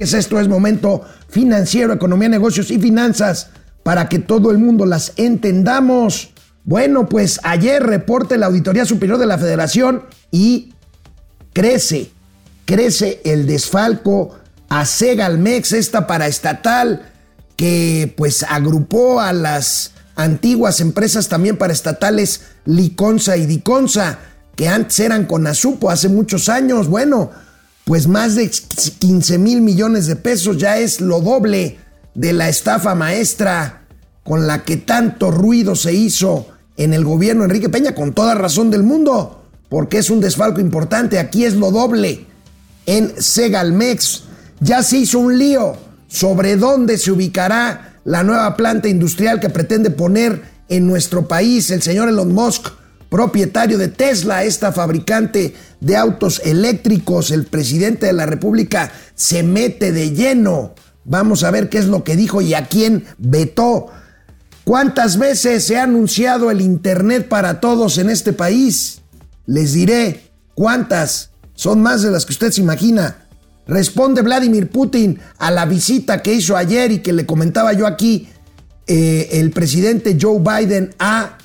Es esto es momento financiero, economía, negocios y finanzas para que todo el mundo las entendamos. Bueno, pues ayer reporte la Auditoría Superior de la Federación y crece, crece el desfalco a Segalmex, esta paraestatal que pues agrupó a las antiguas empresas también paraestatales Liconza y Diconza, que antes eran con Azupo hace muchos años. Bueno, pues más de 15 mil millones de pesos ya es lo doble de la estafa maestra con la que tanto ruido se hizo en el gobierno Enrique Peña, con toda razón del mundo, porque es un desfalco importante. Aquí es lo doble. En Segalmex ya se hizo un lío sobre dónde se ubicará la nueva planta industrial que pretende poner en nuestro país el señor Elon Musk, propietario de Tesla, esta fabricante de autos eléctricos. El presidente de la República se mete de lleno. Vamos a ver qué es lo que dijo y a quién vetó. ¿Cuántas veces se ha anunciado el Internet para todos en este país? Les diré cuántas. Son más de las que usted se imagina. Responde Vladimir Putin a la visita que hizo ayer y que le comentaba yo aquí eh, el presidente Joe Biden a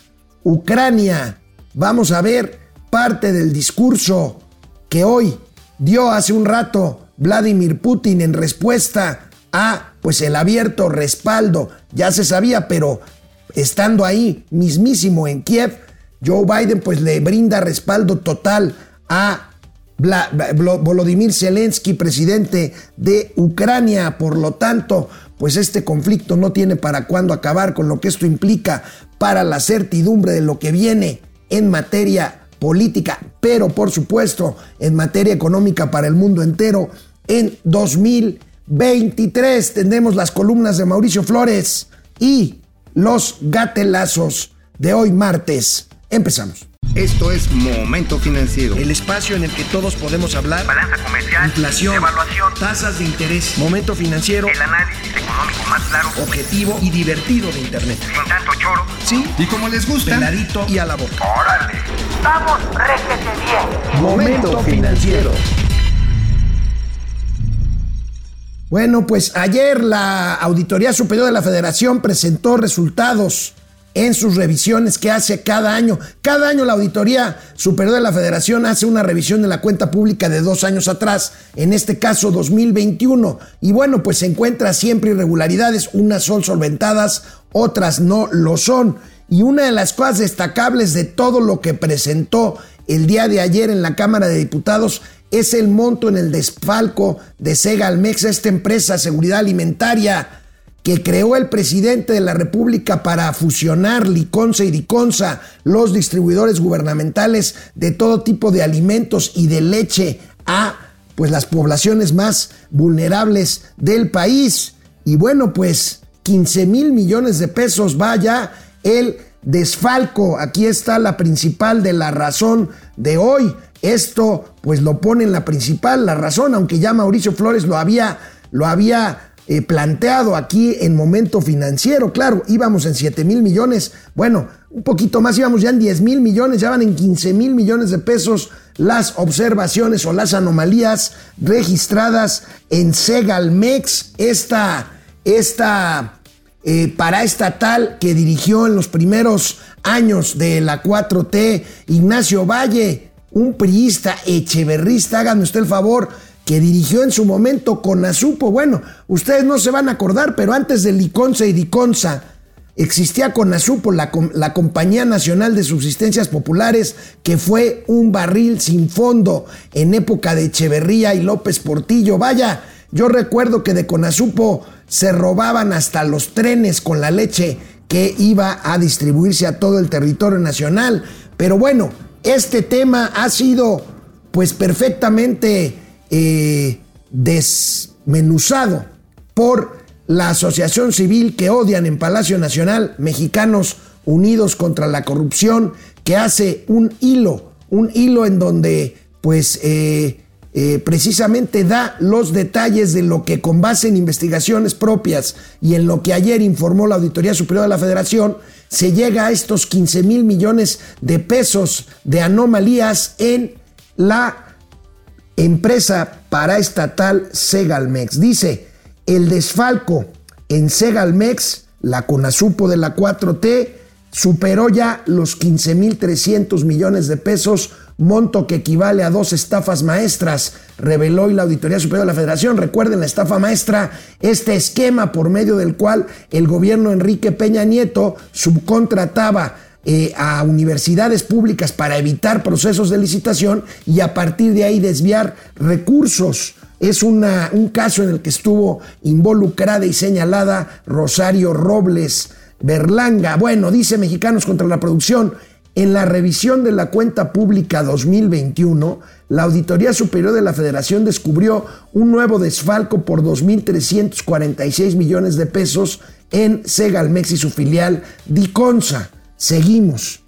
Ucrania. Vamos a ver parte del discurso que hoy dio hace un rato Vladimir Putin en respuesta a pues el abierto respaldo. Ya se sabía, pero estando ahí mismísimo en Kiev, Joe Biden pues le brinda respaldo total a Volodymyr Zelensky, presidente de Ucrania. Por lo tanto, pues este conflicto no tiene para cuándo acabar con lo que esto implica para la certidumbre de lo que viene en materia política, pero por supuesto en materia económica para el mundo entero. En 2023 tendremos las columnas de Mauricio Flores y los gatelazos de hoy martes. Empezamos. Esto es Momento Financiero. El espacio en el que todos podemos hablar. Balanza comercial. Inflación. Evaluación. Tasas de interés. Momento Financiero. El análisis económico más claro. Objetivo y divertido de Internet. Sin tanto choro. Sí. Y como les gusta. Peladito y a la boca. Órale. Vamos, réjete bien. Momento Financiero. Bueno, pues ayer la Auditoría Superior de la Federación presentó resultados en sus revisiones que hace cada año. Cada año la Auditoría Superior de la Federación hace una revisión de la cuenta pública de dos años atrás, en este caso 2021. Y bueno, pues se encuentra siempre irregularidades, unas son solventadas, otras no lo son. Y una de las cosas destacables de todo lo que presentó el día de ayer en la Cámara de Diputados es el monto en el desfalco de Segalmex, esta empresa de seguridad alimentaria que creó el presidente de la República para fusionar Liconza y Diconza, los distribuidores gubernamentales de todo tipo de alimentos y de leche a pues las poblaciones más vulnerables del país. Y bueno, pues 15 mil millones de pesos vaya el desfalco. Aquí está la principal de la razón de hoy. Esto pues lo pone en la principal, la razón, aunque ya Mauricio Flores lo había, lo había eh, planteado aquí en momento financiero. Claro, íbamos en 7 mil millones. Bueno, un poquito más, íbamos ya en 10 mil millones, ya van en 15 mil millones de pesos las observaciones o las anomalías registradas en Segalmex, esta, esta eh, paraestatal que dirigió en los primeros años de la 4T Ignacio Valle, un priista echeverrista, háganme usted el favor, que dirigió en su momento con Azupo. Bueno, ustedes no se van a acordar, pero antes de Liconza y Diconza existía con la, la Compañía Nacional de Subsistencias Populares, que fue un barril sin fondo en época de Echeverría y López Portillo. Vaya, yo recuerdo que de Conasupo se robaban hasta los trenes con la leche que iba a distribuirse a todo el territorio nacional. Pero bueno, este tema ha sido pues perfectamente eh, desmenuzado por la Asociación Civil que odian en Palacio Nacional, Mexicanos Unidos contra la Corrupción, que hace un hilo, un hilo en donde pues eh, eh, precisamente da los detalles de lo que con base en investigaciones propias y en lo que ayer informó la Auditoría Superior de la Federación, se llega a estos 15 mil millones de pesos de anomalías en la empresa paraestatal Segalmex. Dice, el desfalco en Segalmex, la CONASUPO de la 4T, superó ya los 15.300 millones de pesos, monto que equivale a dos estafas maestras, reveló hoy la Auditoría Superior de la Federación. Recuerden, la estafa maestra, este esquema por medio del cual el gobierno Enrique Peña Nieto subcontrataba eh, a universidades públicas para evitar procesos de licitación y a partir de ahí desviar recursos. Es una, un caso en el que estuvo involucrada y señalada Rosario Robles Berlanga. Bueno, dice Mexicanos contra la Producción, en la revisión de la cuenta pública 2021, la Auditoría Superior de la Federación descubrió un nuevo desfalco por 2.346 millones de pesos en Segalmex y su filial Diconsa. Seguimos,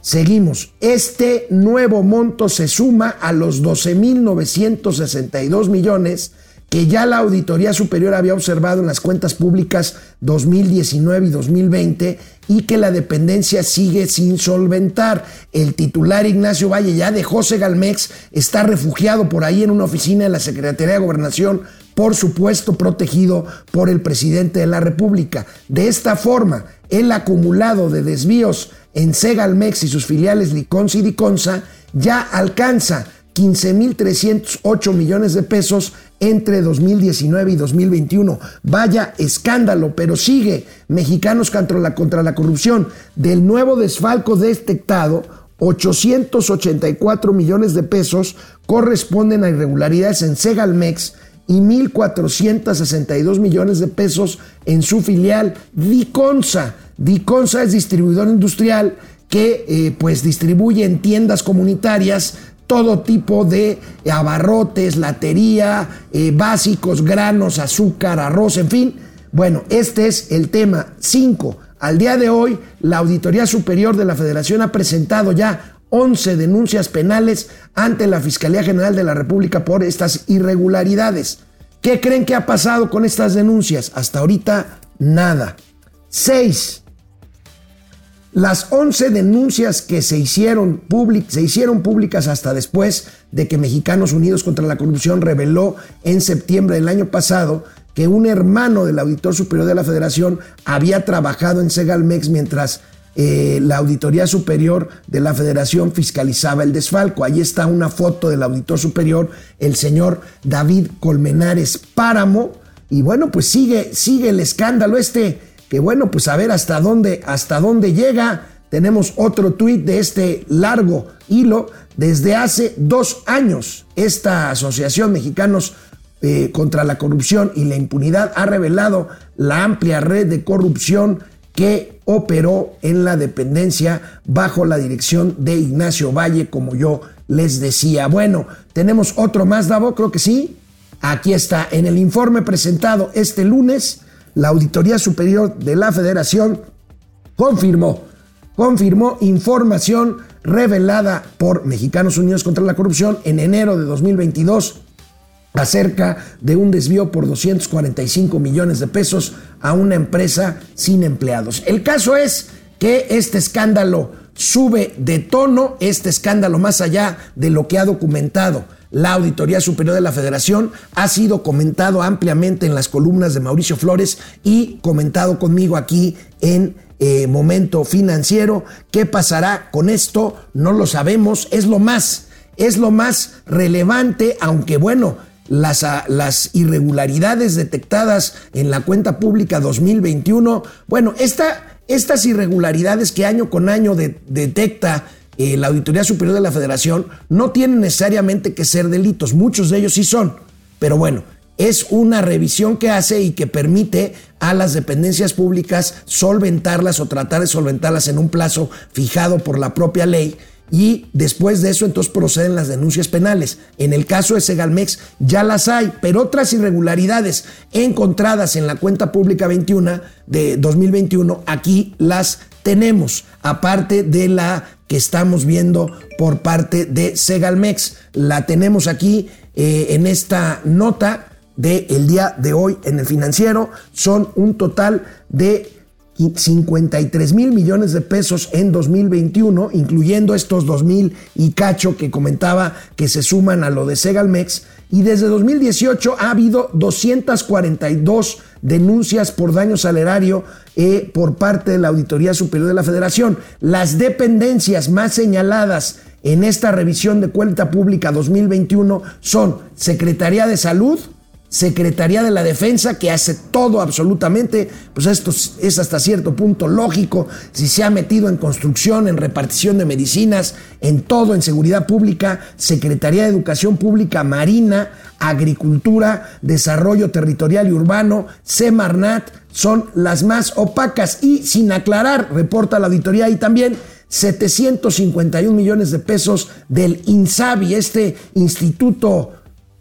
seguimos. Este nuevo monto se suma a los 12.962 millones que ya la Auditoría Superior había observado en las cuentas públicas 2019 y 2020 y que la dependencia sigue sin solventar. El titular Ignacio Valle ya de José Galmex está refugiado por ahí en una oficina de la Secretaría de Gobernación, por supuesto protegido por el presidente de la República. De esta forma, el acumulado de desvíos en Segalmex y sus filiales Liconza y Diconsa ya alcanza 15.308 millones de pesos entre 2019 y 2021. Vaya escándalo, pero sigue Mexicanos contra la, contra la corrupción. Del nuevo desfalco detectado, 884 millones de pesos corresponden a irregularidades en Segalmex y 1.462 millones de pesos en su filial Diconsa. Diconsa es distribuidor industrial que eh, pues distribuye en tiendas comunitarias todo tipo de abarrotes, latería, eh, básicos, granos, azúcar, arroz, en fin. Bueno, este es el tema 5. Al día de hoy, la Auditoría Superior de la Federación ha presentado ya 11 denuncias penales ante la Fiscalía General de la República por estas irregularidades. ¿Qué creen que ha pasado con estas denuncias? Hasta ahorita, nada. 6. Las 11 denuncias que se hicieron, se hicieron públicas hasta después de que Mexicanos Unidos contra la Corrupción reveló en septiembre del año pasado que un hermano del auditor superior de la federación había trabajado en Segalmex mientras eh, la auditoría superior de la federación fiscalizaba el desfalco. Ahí está una foto del auditor superior, el señor David Colmenares Páramo. Y bueno, pues sigue, sigue el escándalo este que bueno, pues a ver hasta dónde, hasta dónde llega. Tenemos otro tuit de este largo hilo. Desde hace dos años, esta Asociación Mexicanos eh, contra la Corrupción y la Impunidad ha revelado la amplia red de corrupción que operó en la dependencia bajo la dirección de Ignacio Valle, como yo les decía. Bueno, tenemos otro más, Davo, creo que sí. Aquí está, en el informe presentado este lunes, la Auditoría Superior de la Federación confirmó, confirmó información revelada por Mexicanos Unidos contra la Corrupción en enero de 2022 acerca de un desvío por 245 millones de pesos a una empresa sin empleados. El caso es que este escándalo sube de tono, este escándalo más allá de lo que ha documentado la Auditoría Superior de la Federación ha sido comentado ampliamente en las columnas de Mauricio Flores y comentado conmigo aquí en eh, Momento Financiero. ¿Qué pasará con esto? No lo sabemos. Es lo más, es lo más relevante, aunque bueno, las, ah, las, irregularidades detectadas en la cuenta pública 2021, bueno, estas irregularidades que año con año detecta eh, la Auditoría Superior de la Federación no tienen necesariamente que ser delitos, muchos de ellos sí son, pero bueno, es una revisión que hace y que permite a las dependencias públicas solventarlas o tratar de solventarlas en un plazo fijado por la propia ley y después de eso entonces proceden las denuncias penales. En el caso de Segalmex ya las hay, pero otras irregularidades encontradas en la cuenta pública 21 de 2021 aquí las tenemos, aparte de la que estamos viendo por parte de Segalmex. La tenemos aquí eh, en esta nota del el día de hoy en el financiero. Son un total de 53 mil millones de pesos en 2021, incluyendo estos 2 mil y cacho que comentaba que se suman a lo de Segalmex. Y desde 2018 ha habido 242 denuncias por daño salerario eh, por parte de la Auditoría Superior de la Federación. Las dependencias más señaladas en esta revisión de cuenta pública 2021 son Secretaría de Salud, Secretaría de la Defensa, que hace todo absolutamente, pues esto es hasta cierto punto lógico, si se ha metido en construcción, en repartición de medicinas, en todo, en seguridad pública, Secretaría de Educación Pública, Marina, Agricultura, Desarrollo Territorial y Urbano, Semarnat, son las más opacas. Y sin aclarar, reporta la auditoría y también 751 millones de pesos del INSABI, este instituto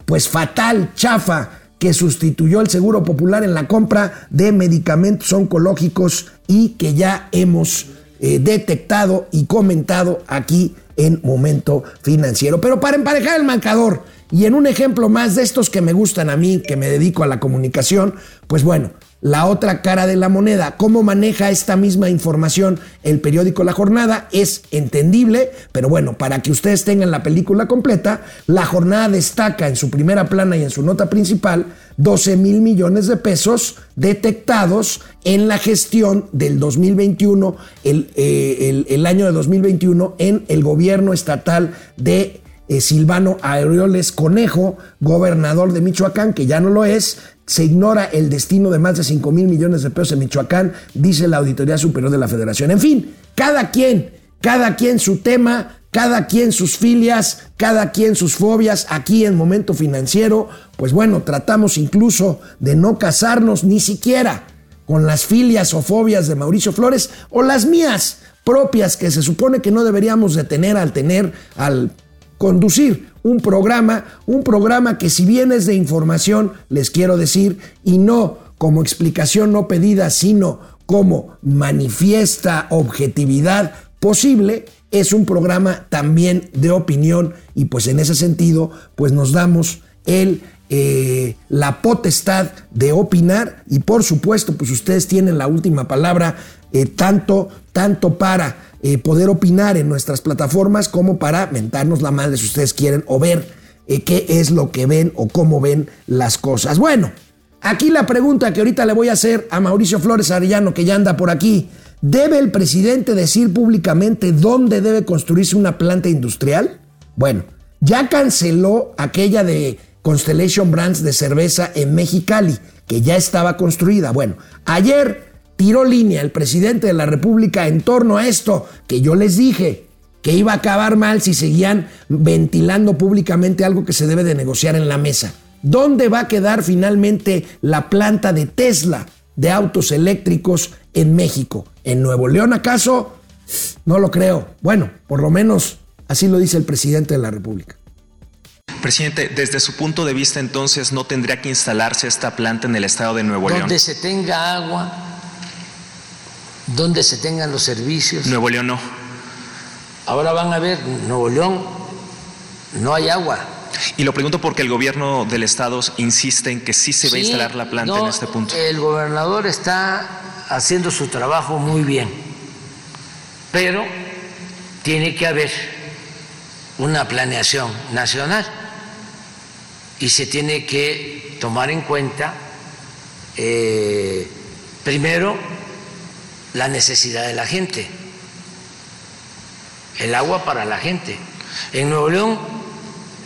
pues fatal, chafa, que sustituyó el Seguro Popular en la compra de medicamentos oncológicos y que ya hemos eh, detectado y comentado aquí en Momento Financiero. Pero para emparejar el marcador y en un ejemplo más de estos que me gustan a mí, que me dedico a la comunicación, pues bueno, la otra cara de la moneda. ¿Cómo maneja esta misma información el periódico La Jornada? Es entendible, pero bueno, para que ustedes tengan la película completa, La Jornada destaca en su primera plana y en su nota principal 12 mil millones de pesos detectados en la gestión del 2021, eh, el, año de 2021, en el gobierno estatal de eh, Silvano Aureoles Conejo, gobernador de Michoacán, que ya no lo es, se ignora el destino de más de 5 mil millones de pesos en Michoacán, dice la Auditoría Superior de la Federación. En fin, cada quien, cada quien su tema, cada quien sus filias, cada quien sus fobias, aquí en momento financiero, pues bueno, tratamos incluso de no casarnos ni siquiera con las filias o fobias de Mauricio Flores o las mías propias que se supone que no deberíamos de tener al tener, al conducir un programa, un programa que si bien es de información, les quiero decir, y no como explicación no pedida, sino como manifiesta objetividad posible, es un programa también de opinión. Y pues en ese sentido, pues nos damos el, eh, la potestad de opinar. Y por supuesto, pues ustedes tienen la última palabra, eh, tanto, tanto para eh, poder opinar en nuestras plataformas como para mentarnos la madre si ustedes quieren o ver eh, qué es lo que ven o cómo ven las cosas. Bueno, aquí la pregunta que ahorita le voy a hacer a Mauricio Flores Arellano, que ya anda por aquí. ¿Debe el presidente decir públicamente dónde debe construirse una planta industrial? Bueno, ya canceló aquella de Constellation Brands de cerveza en Mexicali, que ya estaba construida. Bueno, ayer tiró línea el presidente de la República en torno a esto que yo les dije que iba a acabar mal si seguían ventilando públicamente algo que se debe de negociar en la mesa. ¿Dónde va a quedar finalmente la planta de Tesla de autos eléctricos en México? ¿En Nuevo León acaso? No lo creo. Bueno, por lo menos así lo dice el presidente de la República. Presidente, desde su punto de vista entonces no tendría que instalarse esta planta en el estado de Nuevo León. Donde se tenga agua, donde se tengan los servicios. Nuevo León no. Ahora van a ver, Nuevo León no hay agua. Y lo pregunto porque el gobierno del estado insiste en que sí se va a instalar la planta en este punto. El gobernador está haciendo su trabajo muy bien, pero tiene que haber una planeación nacional y se tiene que tomar en cuenta eh, primero la necesidad de la gente, el agua para la gente. En Nuevo León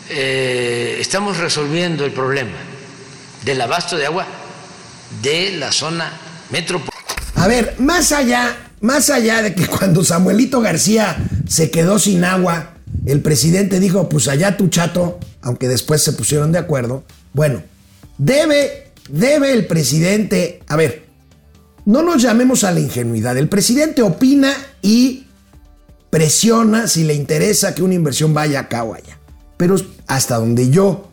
eh, estamos resolviendo el problema del abasto de agua de la zona metropolitana. A ver, más allá, más allá de que cuando Samuelito García se quedó sin agua, el presidente dijo, pues allá tu chato, aunque después se pusieron de acuerdo. Bueno, debe, debe el presidente, a ver, no nos llamemos a la ingenuidad. El presidente opina y presiona si le interesa que una inversión vaya acá o allá. Pero hasta donde yo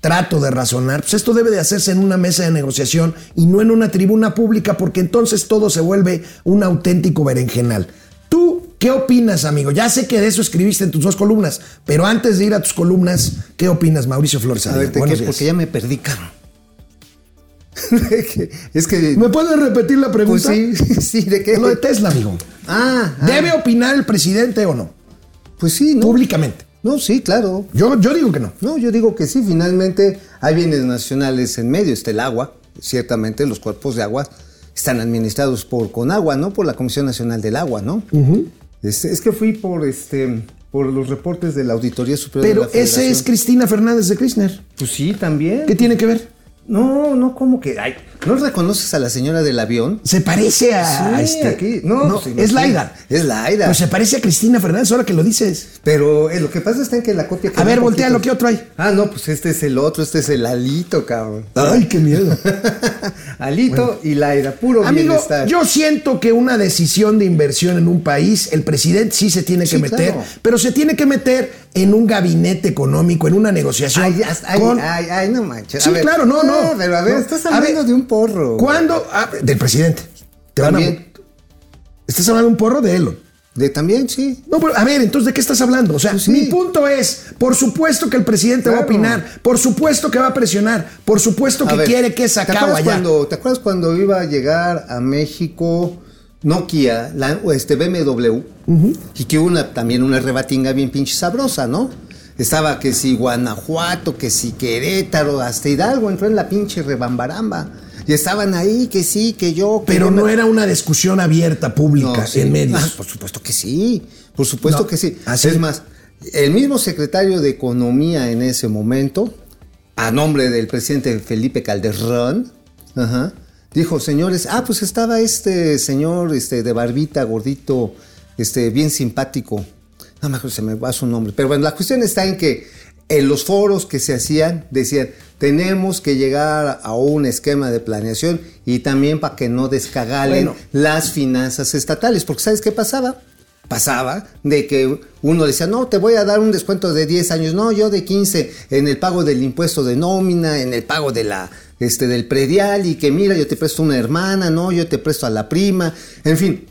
trato de razonar, pues esto debe de hacerse en una mesa de negociación y no en una tribuna pública porque entonces todo se vuelve un auténtico berenjenal. ¿Tú qué opinas, amigo? Ya sé que de eso escribiste en tus dos columnas, pero antes de ir a tus columnas, ¿qué opinas, Mauricio Flores? A ver, porque ya me perdí, cabrón. Es que. ¿Me puedes repetir la pregunta? Pues sí, sí, ¿de qué? Lo de Tesla, amigo. Ah, ah, ¿Debe opinar el presidente o no? Pues sí, ¿no? Públicamente. No, sí, claro. Yo, yo digo que no. No, yo digo que sí, finalmente hay bienes nacionales en medio, está el agua, ciertamente los cuerpos de agua están administrados por Conagua, ¿no? Por la Comisión Nacional del Agua, ¿no? Este, es que fui por este por los reportes de la Auditoría Superior Pero de la ese es Cristina Fernández de Kirchner. Pues sí, también. ¿Qué tiene que ver? No, no, ¿cómo que? Ay, ¿No reconoces a la señora del avión? Se parece a, Sí, este. aquí. No, pues, es. Laida. Es Laida. Pero se parece a Cristina Fernández ahora que lo dices. Pero eh, lo que pasa está en que la copia. A ver, voltea lo que otro hay. Ah, no, pues este es el otro, este es el Alito, cabrón. Ay, qué miedo. Alito y Laida, puro Amigo, bienestar. yo siento que una decisión de inversión en un país, el presidente sí se tiene que Sí, meter, claro. pero se tiene que meter en un gabinete económico, en una negociación. Ay, ay, con- ay, ay, no manches. Sí, A ver, claro, no, no. Pero a ver, No, estás hablando ver, de un porro. ¿Cuándo? Ah, del presidente. Te van a-. ¿Estás hablando de un porro de Elon? De también, sí. No, pero a ver, entonces, ¿de qué estás hablando? O sea, Pues sí. mi punto es, por supuesto que el presidente va a opinar, por supuesto que va a presionar, por supuesto que ver, quiere que ¿te sacado acuerdas allá. Cuando, ¿Te acuerdas cuando iba a llegar a México Nokia, la, o este BMW, y que hubo una, también una rebatinga bien pinche sabrosa, ¿no? Estaba que si Guanajuato, que si Querétaro, hasta Hidalgo entró en la pinche rebambaramba. Y estaban ahí, que sí, que yo. que Pero yo me- no era una discusión abierta, pública, No, sí. en medios. Ah, por supuesto que sí. Por supuesto No, que sí. así- Es más, el mismo secretario de Economía en ese momento, a nombre del presidente Felipe Calderón, ajá, dijo, señores, ah, pues estaba este señor este, de barbita, gordito, este, bien simpático. No me se me va su nombre. Pero bueno, la cuestión está en que en los foros que se hacían decían, tenemos que llegar a un esquema de planeación y también para que no descagalen Bueno. las finanzas estatales. Porque ¿sabes qué pasaba? Pasaba de que uno decía, no, te voy a dar un descuento de 10 años, no, yo de 15 en el pago del impuesto de nómina, en el pago de la, este, del predial y que mira, yo te presto una hermana, no, yo te presto a la prima, en fin.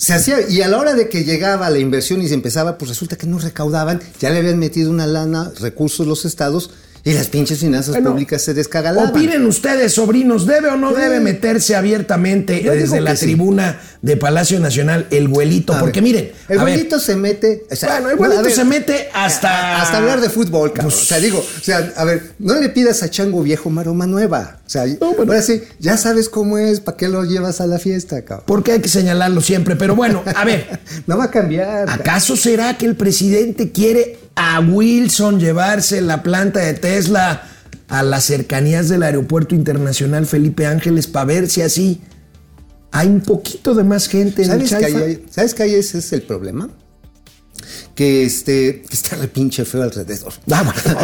Se hacía, y a la hora de que llegaba la inversión y se empezaba, pues resulta que no recaudaban, ya le habían metido una lana, recursos los estados, y las pinches finanzas Bueno, públicas se descagalaban. Opinen ustedes, sobrinos, ¿debe o no Sí. debe meterse abiertamente Yo desde la sí. tribuna de Palacio Nacional el güelito? A Porque ver, miren, el ver, güelito se mete. o sea, Bueno, el güelito ver, se mete hasta- Hasta hablar de fútbol, cabrón. Pues- o sea, digo, o sea, a ver, no le pidas a Chango Viejo maroma nueva. O sea, bueno. ahora sí, ya sabes cómo es, ¿para qué lo llevas a la fiesta, cabrón? porque hay que señalarlo siempre. Pero bueno, a ver, No va a cambiar. ¿acaso será que el presidente quiere a Wilson llevarse la planta de Tesla a las cercanías del Aeropuerto Internacional Felipe Ángeles para ver si así hay un poquito de más gente en el ¿Sabes que, hay- ¿Sabes que ahí ese es el problema? Que este que está re pinche feo alrededor. Ah, bueno.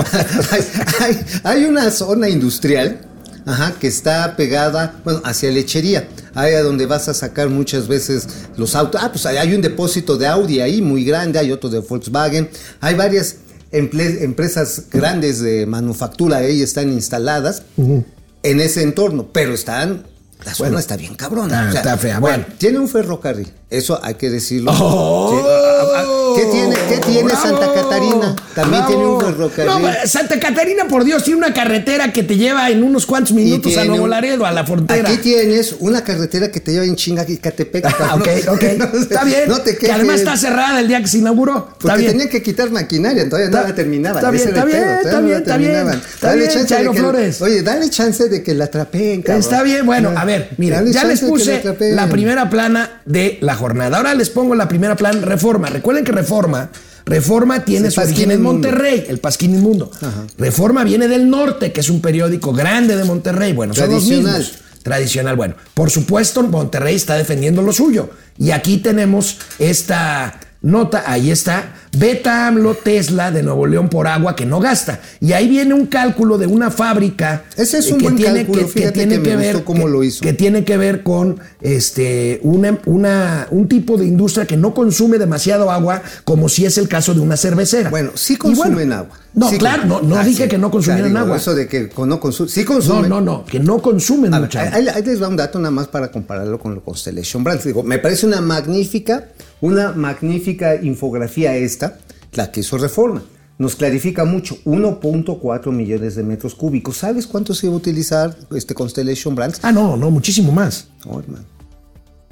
hay, hay- hay una zona industrial ajá, que está pegada bueno, hacia lechería. Ahí a donde vas a sacar muchas veces los autos. Ah, pues hay- un depósito de Audi ahí muy grande, hay otro de Volkswagen. Hay varias empresas grandes de manufactura ahí están instaladas en ese entorno, pero están. La zona Bueno. está bien cabrona. Está fea, bueno. Tiene un ferrocarril, eso hay que decirlo. ¡Oh! ¿Qué tiene, qué tiene ¡Bravo! Santa Catarina? También ¡Bravo! tiene un ferrocarril. No, Santa Catarina, por Dios, tiene una carretera que te lleva en unos cuantos minutos a Nuevo Laredo, a la frontera. Aquí tienes una carretera que te lleva en chinga y Catepec. Ah, ok, ok. Está bien. No te que además está cerrada el día que se inauguró. Está Porque bien. tenían que quitar maquinaria, todavía no Está- la terminaban. está bien, está bien, está bien, está bien. Está Dale bien, chance de Chairo que- Flores. Oye, dale chance de que la atrapeen, cabrón. Está bien, bueno, a ver, mira, ya les puse la primera plana de la jornada. Ahora les pongo la primera plana Reforma. Recuerden que Reforma, Reforma tiene su origen en. Monterrey, el Pasquín Inmundo. Reforma viene del norte, que es un periódico grande de Monterrey. Bueno, son los Tradicional. mismos. Tradicional, bueno. Por supuesto, Monterrey está defendiendo lo suyo. Y aquí tenemos esta nota, ahí está, Beta AMLO Tesla de Nuevo León por agua que no gasta. Y ahí viene un cálculo de una fábrica Ese es un buen cálculo, fíjate que me gustó cómo que- lo hizo. que tiene que ver con este una, una- un tipo de industria que no consume demasiado agua, como si es el caso de una cervecera. Bueno, sí consumen bueno, agua. No, Sí claro, no, no Ah, dije sí. que no consumieran agua. Eso de que no consumen. Sí No, consumen. no, no, que no consumen A ver, mucha agua. ahí, ahí les va un dato nada más para compararlo con lo Constellation Brands. Digo, me parece una magnífica, una magnífica infografía esta, la que hizo Reforma. nos clarifica mucho, 1.4 millones de metros cúbicos. ¿Sabes cuánto se iba a utilizar este Constellation Brands? Ah, no, no, muchísimo más. No, hermano.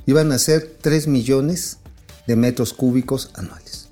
Iban a ser 3 millones de metros cúbicos anuales.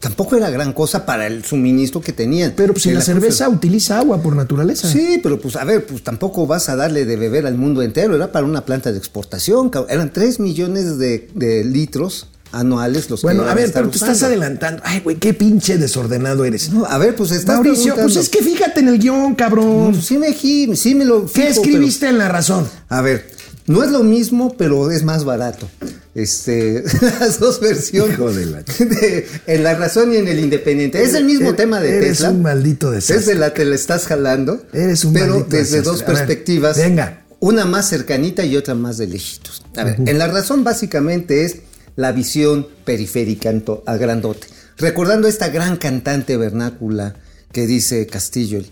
Tampoco era gran cosa para el suministro que tenían. Pero pues si la cerveza utiliza agua por naturaleza. Sí, pero pues a ver, pues tampoco vas a darle de beber al mundo entero. Era para una planta de exportación. Eran 3 millones de, de litros anuales los que Bueno, a ver, pero te estás usando. adelantando. Ay, güey, qué pinche desordenado eres. No, a ver, pues estás Mauricio, pues es que fíjate en el guion, cabrón. No, sí me sí me lo ¿Qué escribiste en La Razón? a ver, no es lo mismo, pero es más barato. Este, las dos versiones. Hijo de la de- en la razón y en el independiente. Es el mismo Eres- tema de eres Tesla. un maldito desastre. Desde la te la estás jalando. Eres un Pero maldito desde dos desastre. A ver, perspectivas. venga. Una más cercanita y otra más de lejitos. A ver, en la razón básicamente es la visión periférica a grandote. Recordando esta gran cantante vernácula que dice Castillo,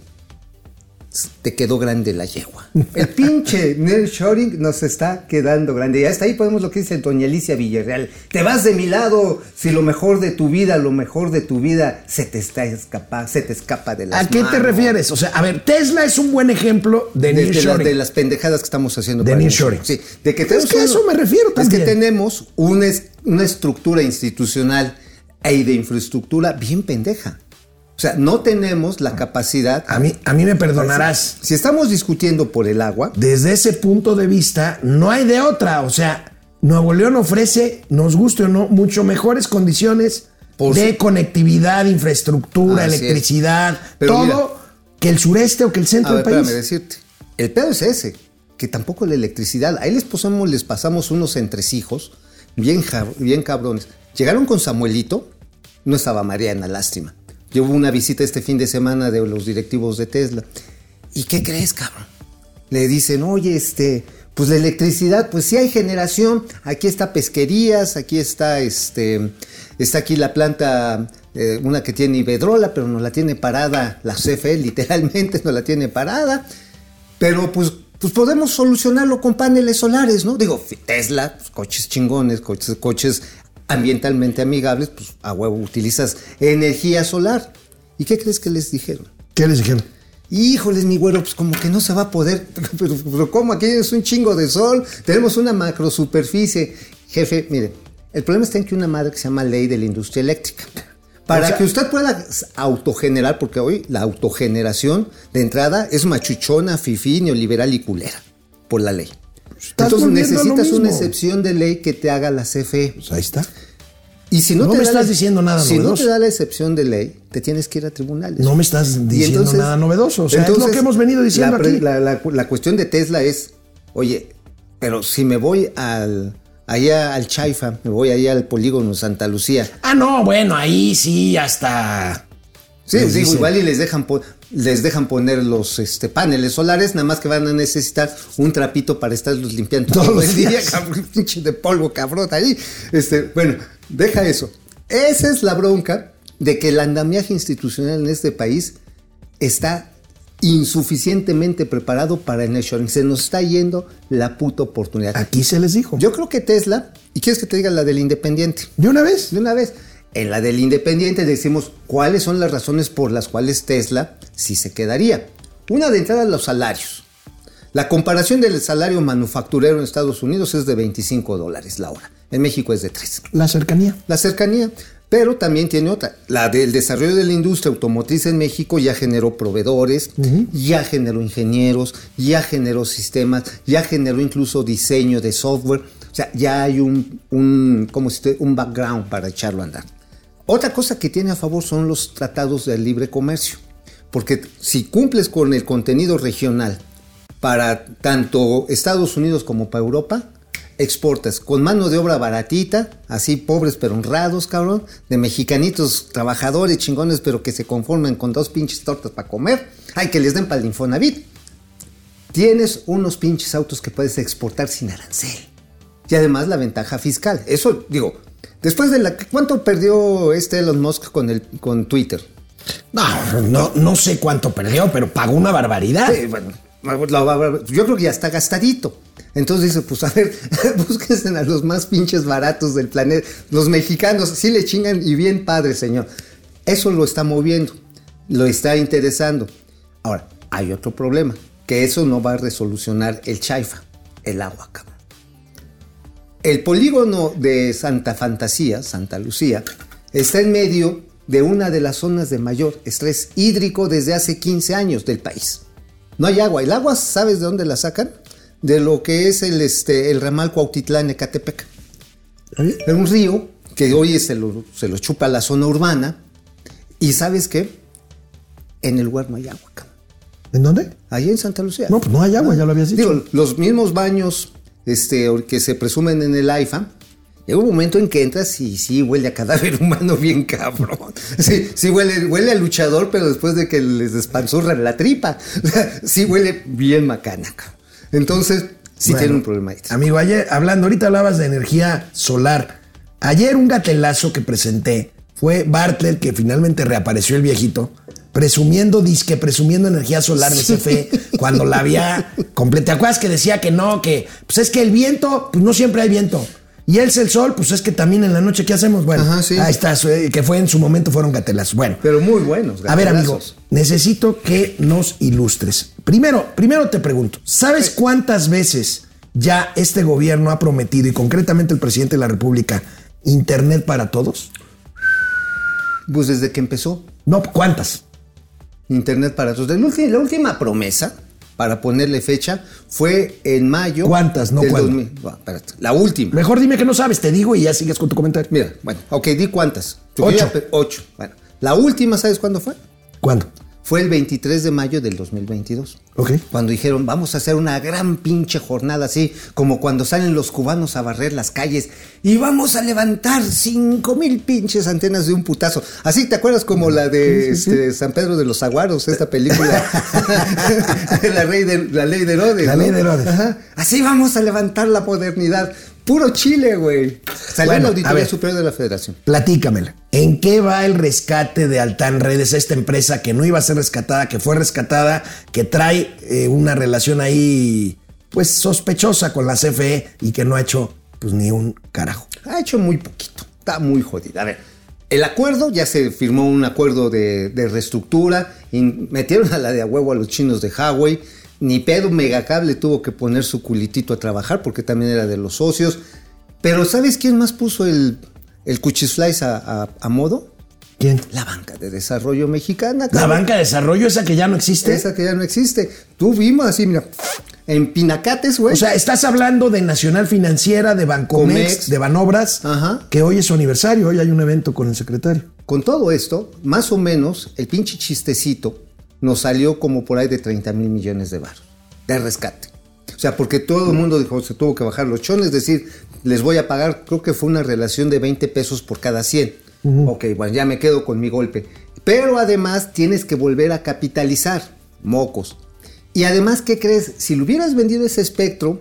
te quedó grande la yegua. El pinche nearshoring nos está quedando grande. Y hasta ahí podemos lo que dice doña Alicia Villarreal. Te vas de mi lado si lo mejor de tu vida, lo mejor de tu vida se te está escapa, se te escapa de las ¿A qué te refieres? O sea, a ver, Tesla es un buen ejemplo de, de, de de las pendejadas que estamos haciendo. De nearshoring. Sí, de que Es tenemos que a eso me refiero Es también. que tenemos una, es- una estructura institucional y de infraestructura bien pendeja. O sea, no tenemos la capacidad. A mí, a mí me perdonarás. Si estamos discutiendo por el agua, Desde ese punto de vista, no hay de otra. O sea, Nuevo León ofrece, nos guste o no, mucho mejores condiciones Por de conectividad, infraestructura, Así electricidad, Pero todo mira. que el sureste o que el centro a ver, del país. espérame decirte. El pedo es ese, que tampoco la electricidad. Ahí les pasamos, les pasamos unos entresijos bien, bien cabrones. Llegaron con Samuelito, no estaba Mariana, lástima. Llevo una visita este fin de semana de los directivos de Tesla. ¿Y qué crees, cabrón? Le dicen, oye, este, pues la electricidad, pues sí hay generación. Aquí está pesquerías, aquí está, este, está aquí la planta, eh, una que tiene Iberdrola, pero no la tiene parada la CFE, literalmente no la tiene parada. Pero pues, pues podemos solucionarlo con paneles solares, ¿no? Digo, Tesla, pues, coches chingones, coches, coches ambientalmente amigables, pues a huevo utilizas energía solar. ¿Y qué crees que les dijeron? ¿Qué les dijeron? Híjoles, mi güero, pues como que no se va a poder. Pero, pero ¿cómo? Aquí es un chingo de sol. Tenemos una macrosuperficie. Jefe, mire, el problema está en que una madre que se llama ley de la industria eléctrica. Para O sea- que usted pueda autogenerar, porque hoy la autogeneración de entrada es machuchona, fifí, neoliberal y culera, por la ley. Entonces necesitas una excepción de ley que te haga la CFE. Pues ahí está. Y si no, No te me da estás la- diciendo nada Si no novedoso. te da la excepción de ley, te tienes que ir a tribunales. No me estás diciendo nada novedoso. O sea, es lo entonces, que hemos venido diciendo la, aquí. La, la- cuestión de Tesla es, oye, pero si me voy al allá al Chaifa, me voy allá al polígono Santa Lucía. Ah, no, bueno, ahí sí, hasta. Sí, digo, igual y les dejan les dejan poner los este, paneles solares, nada más que van a necesitar un trapito para estarlos limpiando Todos todo los el día, días. pinche de polvo, cabrón, ahí. Este, bueno, deja eso. Esa es la bronca de que el andamiaje institucional en este país está insuficientemente preparado para el nearshoring. Se nos está yendo la puta oportunidad. Aquí se les dijo. Yo creo que Tesla, y quieres que te diga la del Independiente, ¿De una vez? de una vez. En la del Independiente decimos cuáles son las razones por las cuales Tesla sí se quedaría. Una de entrada, los salarios. La comparación del salario manufacturero en Estados Unidos es de 25 dólares la hora. En México es de 3. La cercanía. La cercanía. Pero también tiene otra. La del desarrollo de la industria automotriz en México ya generó proveedores, ya generó ingenieros, ya generó sistemas, ya generó incluso diseño de software. O sea, ya hay un, un, ¿cómo se dice? un background para echarlo a andar. Otra cosa que tiene a favor son los tratados de libre comercio. Porque si cumples con el contenido regional para tanto Estados Unidos como para Europa, exportas con mano de obra baratita, así pobres pero honrados, cabrón, de mexicanitos trabajadores chingones pero que se conforman con dos pinches tortas para comer, hay que les den para el Infonavit. Tienes unos pinches autos que puedes exportar sin arancel. Y además la ventaja fiscal. Eso, digo, después de la... ¿Cuánto perdió este Elon Musk con, el, con Twitter? No, no, no sé cuánto perdió, pero pagó una barbaridad. Sí, bueno, yo creo que ya está gastadito. Entonces dice, pues a ver, búsquense a los más pinches baratos del planeta. Los mexicanos sí le chingan y bien padre, señor. Eso lo está moviendo, lo está interesando. Ahora, hay otro problema, que eso no va a resolucionar el Chaifa, el agua. El polígono de Santa Fantasía, Santa Lucía, está en medio de una de las zonas de mayor estrés hídrico desde hace 15 años del país. No hay agua. El agua, ¿sabes de dónde la sacan? De lo que es el, este, el ramal Cuautitlán, Ecatepec. Es un río que hoy se lo, se lo chupa la zona urbana. ¿Y sabes qué? En el lugar no hay agua. ¿En dónde? Ahí en Santa Lucía. No, pues no hay agua, ya lo habías dicho. Digo, los mismos baños este, que se presumen en el AIFA, llega un momento en que entras y sí huele a cadáver humano bien cabrón. Sí, sí huele, huele a luchador, pero después de que les despanzurran la tripa. Sí huele bien macana. Entonces, sí Bueno, tiene un problema ahí. Amigo, ayer, hablando, ahorita hablabas de energía solar. Ayer un gatelazo que presenté fue Bartlett, que finalmente reapareció el viejito, presumiendo, disque presumiendo energía solar de CFE, cuando la había completa. ¿Te acuerdas que decía que no, que pues es que el viento, pues no siempre hay viento. Y el el sol, pues es que también en la noche, ¿qué hacemos? Bueno, Ajá, sí. ahí está, eh, que fue en su momento fueron gatelazos. Bueno, Pero muy buenos. a ver, amigo, necesito que nos ilustres. Primero, primero te pregunto, ¿sabes cuántas veces ya este gobierno ha prometido, y concretamente el presidente de la República, Internet para todos? Pues desde que empezó No, ¿cuántas? Internet para todos. La última promesa, para ponerle fecha, fue en mayo. ¿Cuántas? No, del ¿cuándo? 2000. Bueno, espérate, La última. Mejor dime que no sabes, te digo y ya sigues con tu comentario. Mira, bueno, ok, di cuántas. Ocho. Ocho. Bueno, la última, ¿sabes cuándo fue? ¿Cuándo? Fue el 23 de mayo del 2022. Ok. Cuando dijeron, vamos a hacer una gran pinche jornada así, como cuando salen los cubanos a barrer las calles y vamos a levantar cinco mil pinches antenas de un putazo. Así, ¿te acuerdas como la de este, San Pedro de los Aguaros, esta película? la, ley de, la ley de Herodes. La ¿no? ley de Herodes. Ajá. Así vamos a levantar la modernidad. Puro Chile, güey. Salió Bueno, en la a Auditoría ver. Superior de la Federación. Platícamela. ¿En qué va el rescate de Altan Redes, esta empresa que no iba a ser rescatada, que fue rescatada, que trae eh, una relación ahí, pues sospechosa con la CFE y que no ha hecho pues ni un carajo? Ha hecho muy poquito. Está muy jodida. A ver, el acuerdo, ya se firmó un acuerdo de, de reestructura. Y metieron a la de a huevo a los chinos de Huawei. Ni pedo Megacable tuvo que poner su culitito a trabajar porque también era de los socios. Pero ¿sabes quién más puso el, el cuchisflies a, a- a modo? ¿Quién? La banca de desarrollo mexicana. La banca de desarrollo, esa que ya no existe. Esa que ya no existe. Tú vimos así, mira, en Pinacates, güey. O sea, estás hablando de Nacional Financiera, de Bancomex, Comex. de Banobras, Ajá. que hoy es su aniversario, hoy hay un evento con el secretario. Con todo esto, más o menos, el pinche chistecito nos salió como por ahí de 30 mil millones de baros de rescate. O sea, porque todo el mundo dijo, se tuvo que bajar los chones, es decir, les voy a pagar, creo que fue una relación de 20 pesos por cada 100. Ok, bueno, ya me quedo con mi golpe. Pero además tienes que volver a capitalizar, mocos. Y además, ¿qué crees? Si le hubieras vendido ese espectro,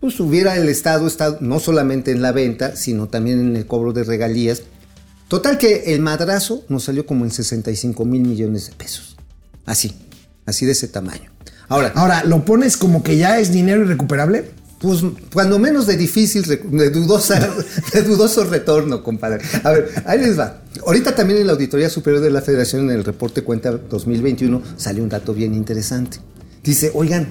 pues hubiera el Estado estado no solamente en la venta, sino también en el cobro de regalías. Total que el madrazo nos salió como en 65 mil millones de pesos. Así, así de ese tamaño. Ahora, Ahora, ¿lo pones como que ya es dinero irrecuperable? pues cuando menos de difícil, de, dudosa, de dudoso retorno, compadre. A ver, ahí les va. Ahorita también en la Auditoría Superior de la Federación, en el reporte cuenta 2021, salió un dato bien interesante. Dice, oigan,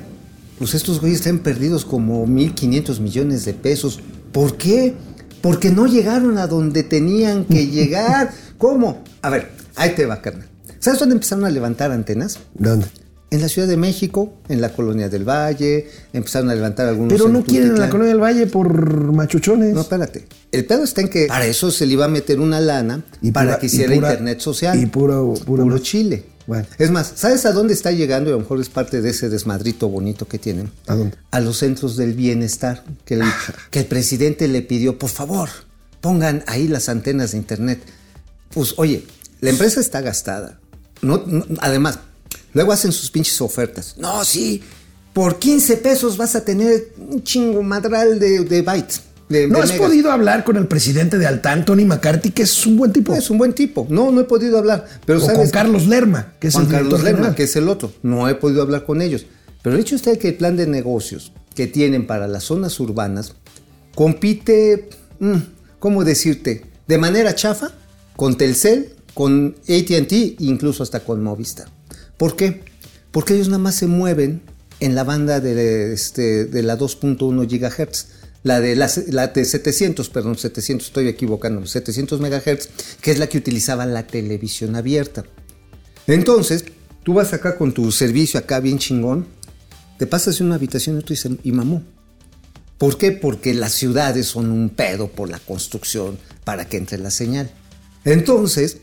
pues estos güeyes están perdidos como 1.500 millones de pesos. ¿Por qué? Porque no llegaron a donde tenían que llegar. ¿Cómo? A ver, ahí te va, carnal. ¿Sabes dónde empezaron a levantar antenas? ¿Dónde? En la Ciudad de México, en la Colonia del Valle, empezaron a levantar algunos. Pero no quieren en la. Colonia del Valle por machuchones. No, espérate. El pedo está en que para eso se le iba a meter una lana Y para pura- que y hiciera pura- internet social. y puro- puro- Puro Chile. Bueno. Es más, ¿sabes a dónde está llegando? Y a lo mejor es parte de ese desmadrito bonito que tienen. ¿A dónde? A los centros del bienestar. Que el, que el presidente le pidió, por favor, pongan ahí las antenas de internet. Pues, oye, la empresa está gastada. No, no- además, luego hacen sus pinches ofertas. No, sí, por 15 pesos vas a tener un chingo madral de, de bytes. de- ¿No de has megas. podido hablar con el presidente de Altán, Tony McCarthy, que es un buen tipo? Es un buen tipo. No, no he podido hablar. Pero o ¿sabes? con Carlos Lerma, que es Juan el Carlos Lerma, general. que es el otro. No he podido hablar con ellos. Pero el hecho está que el plan de negocios que tienen para las zonas urbanas compite, mm, ¿cómo decirte? De manera chafa con Telcel, con ATT, incluso hasta con Movistar. ¿Por qué? Porque ellos nada más se mueven en la banda de, este, de la 2.1 GHz. La de, la, la de 700, perdón, 700, estoy equivocando, 700 MHz, que es la que utilizaba la televisión abierta. Entonces, tú vas acá con tu servicio acá bien chingón, te pasas de una habitación y, se- y mamó. ¿Por qué? Porque las ciudades son un pedo por la construcción para que entre la señal. Entonces,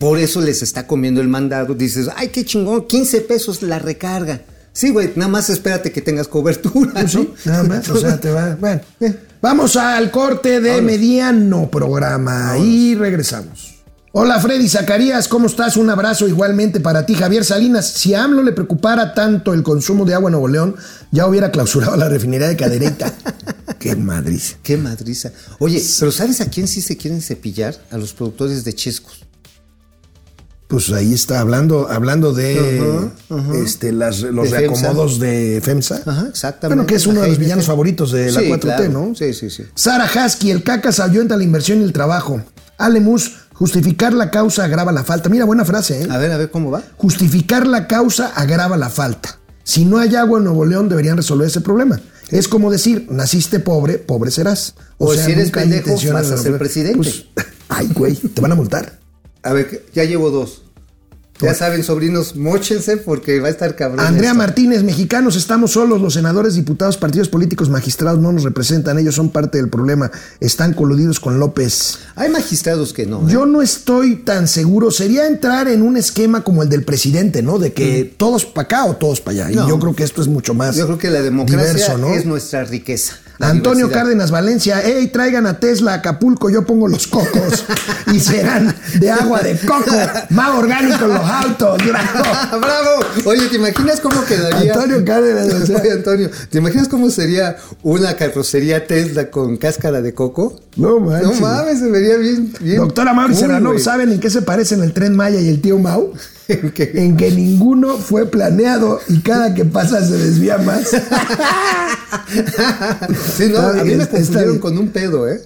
por eso les está comiendo el mandado. Dices, ay, qué chingón, 15 pesos la recarga. Sí, güey, nada más espérate que tengas cobertura. Sí, ¿no? nada más, o sea, te va. Bueno, Eh. vamos al corte de mediano programa y regresamos. Hola Freddy Zacarías, ¿cómo estás? Un abrazo igualmente para ti, Javier Salinas. Si a AMLO le preocupara tanto el consumo de agua en Nuevo León, ya hubiera clausurado la refinería de Cadereyta. Qué madriz. Qué madriza. Oye, pero ¿sabes a quién sí se quieren cepillar? A los productores de chescos. Pues ahí está hablando, hablando de este las, los De reacomodos de FEMSA. Ajá, exactamente. Bueno, que es uno de los villanos favoritos de la Sí, 4T, claro. ¿no? Sí, sí, sí. Sara Husky, el cacas ayuda la inversión y el trabajo. Alemus, justificar la causa agrava la falta. Mira, buena frase, ¿eh? A ver, a ver cómo va. Justificar la causa agrava la falta. Si no hay agua en Nuevo León, deberían resolver ese problema. Es como decir, naciste pobre, pobre serás. O si eres pendejo, vas a ser presidente. Pues, ay, güey, te van a multar. A ver, ya llevo dos. Ya saben, sobrinos, móchense porque va a estar cabrón. Andrea esto. Martínez, mexicanos estamos solos, los senadores, diputados, partidos políticos, magistrados no nos representan, ellos son parte del problema, están coludidos con López. Hay magistrados que no. ¿eh? Yo no estoy tan seguro, sería entrar en un esquema como el del presidente, ¿no? De que todos para acá o todos para allá. No. Y yo creo que esto es mucho más Yo creo que la democracia diverso, ¿no? es nuestra riqueza. Antonio diversidad. Cárdenas Valencia, hey, traigan a Tesla a Acapulco, yo pongo los cocos y serán de agua de coco, más orgánicos los autos, bravo. ¡Bravo! Oye, ¿te imaginas cómo quedaría? Antonio Cárdenas, o sea. Oye, Antonio, ¿te imaginas cómo sería una carrocería Tesla con cáscara de coco? No manches. No mames, se vería bien. bien Doctora Mauri Serrano. ¿saben en qué se parecen el tren Maya y el tío Mau? ¿En que ninguno fue planeado y cada que pasa se desvía más. Sí, no, a mí me confundieron con un pedo, ¿eh?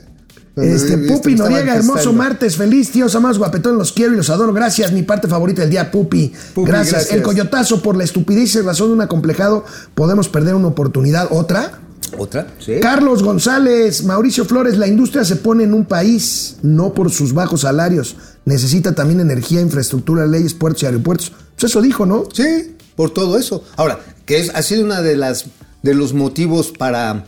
Este, Pupi Noriega, hermoso martes, feliz, tíos amados, guapetón, los quiero y los adoro. Gracias, mi parte favorita del día, Pupi. Pupi, gracias. gracias. El coyotazo, por la estupidez y razón de un acomplejado, podemos perder una oportunidad. ¿Otra? ¿Otra? Sí. Carlos González, Mauricio Flores, la industria se pone en un país no por sus bajos salarios, necesita también energía, infraestructura, leyes, puertos y aeropuertos. Pues eso dijo, ¿no? Sí, por todo eso. Ahora, que es, ha sido una de las de los motivos para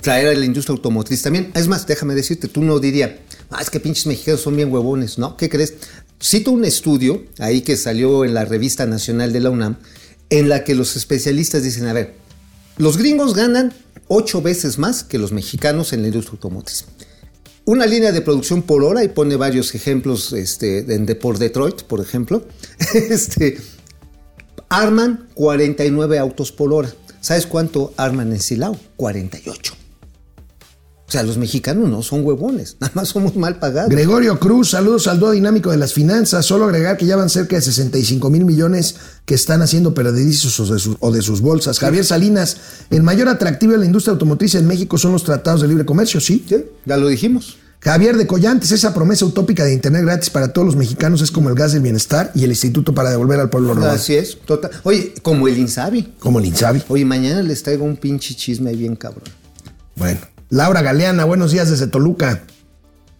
traer a la industria automotriz también. Es más, déjame decirte, tú no dirías, ah, es que pinches mexicanos son bien huevones, ¿no? ¿Qué crees? Cito un estudio ahí que salió en la revista nacional de la UNAM, en la que los especialistas dicen, a ver, los gringos ganan ocho veces más que los mexicanos en la industria automotriz. Una línea de producción por hora, y pone varios ejemplos este, de, por Detroit, por ejemplo. Este, arman 49 autos por hora. ¿Sabes cuánto arman en Silao? 48. O sea, los mexicanos no son huevones, nada más somos mal pagados. Gregorio Cruz, saludos al dúo dinámico de las finanzas. Solo agregar que ya van cerca de 65 mil millones que están haciendo perdedizos o de, sus, o de sus bolsas. Javier Salinas, el mayor atractivo de la industria automotriz en México son los tratados de libre comercio, ¿sí? Sí, ya lo dijimos. Javier de Collantes, esa promesa utópica de Internet gratis para todos los mexicanos es como el gas del bienestar y el instituto para devolver al pueblo robado. Así es, total. Oye, como el Insabi. Como el Insabi. Oye, mañana les traigo un pinche chisme ahí bien cabrón. Bueno. Laura Galeana, buenos días desde Toluca.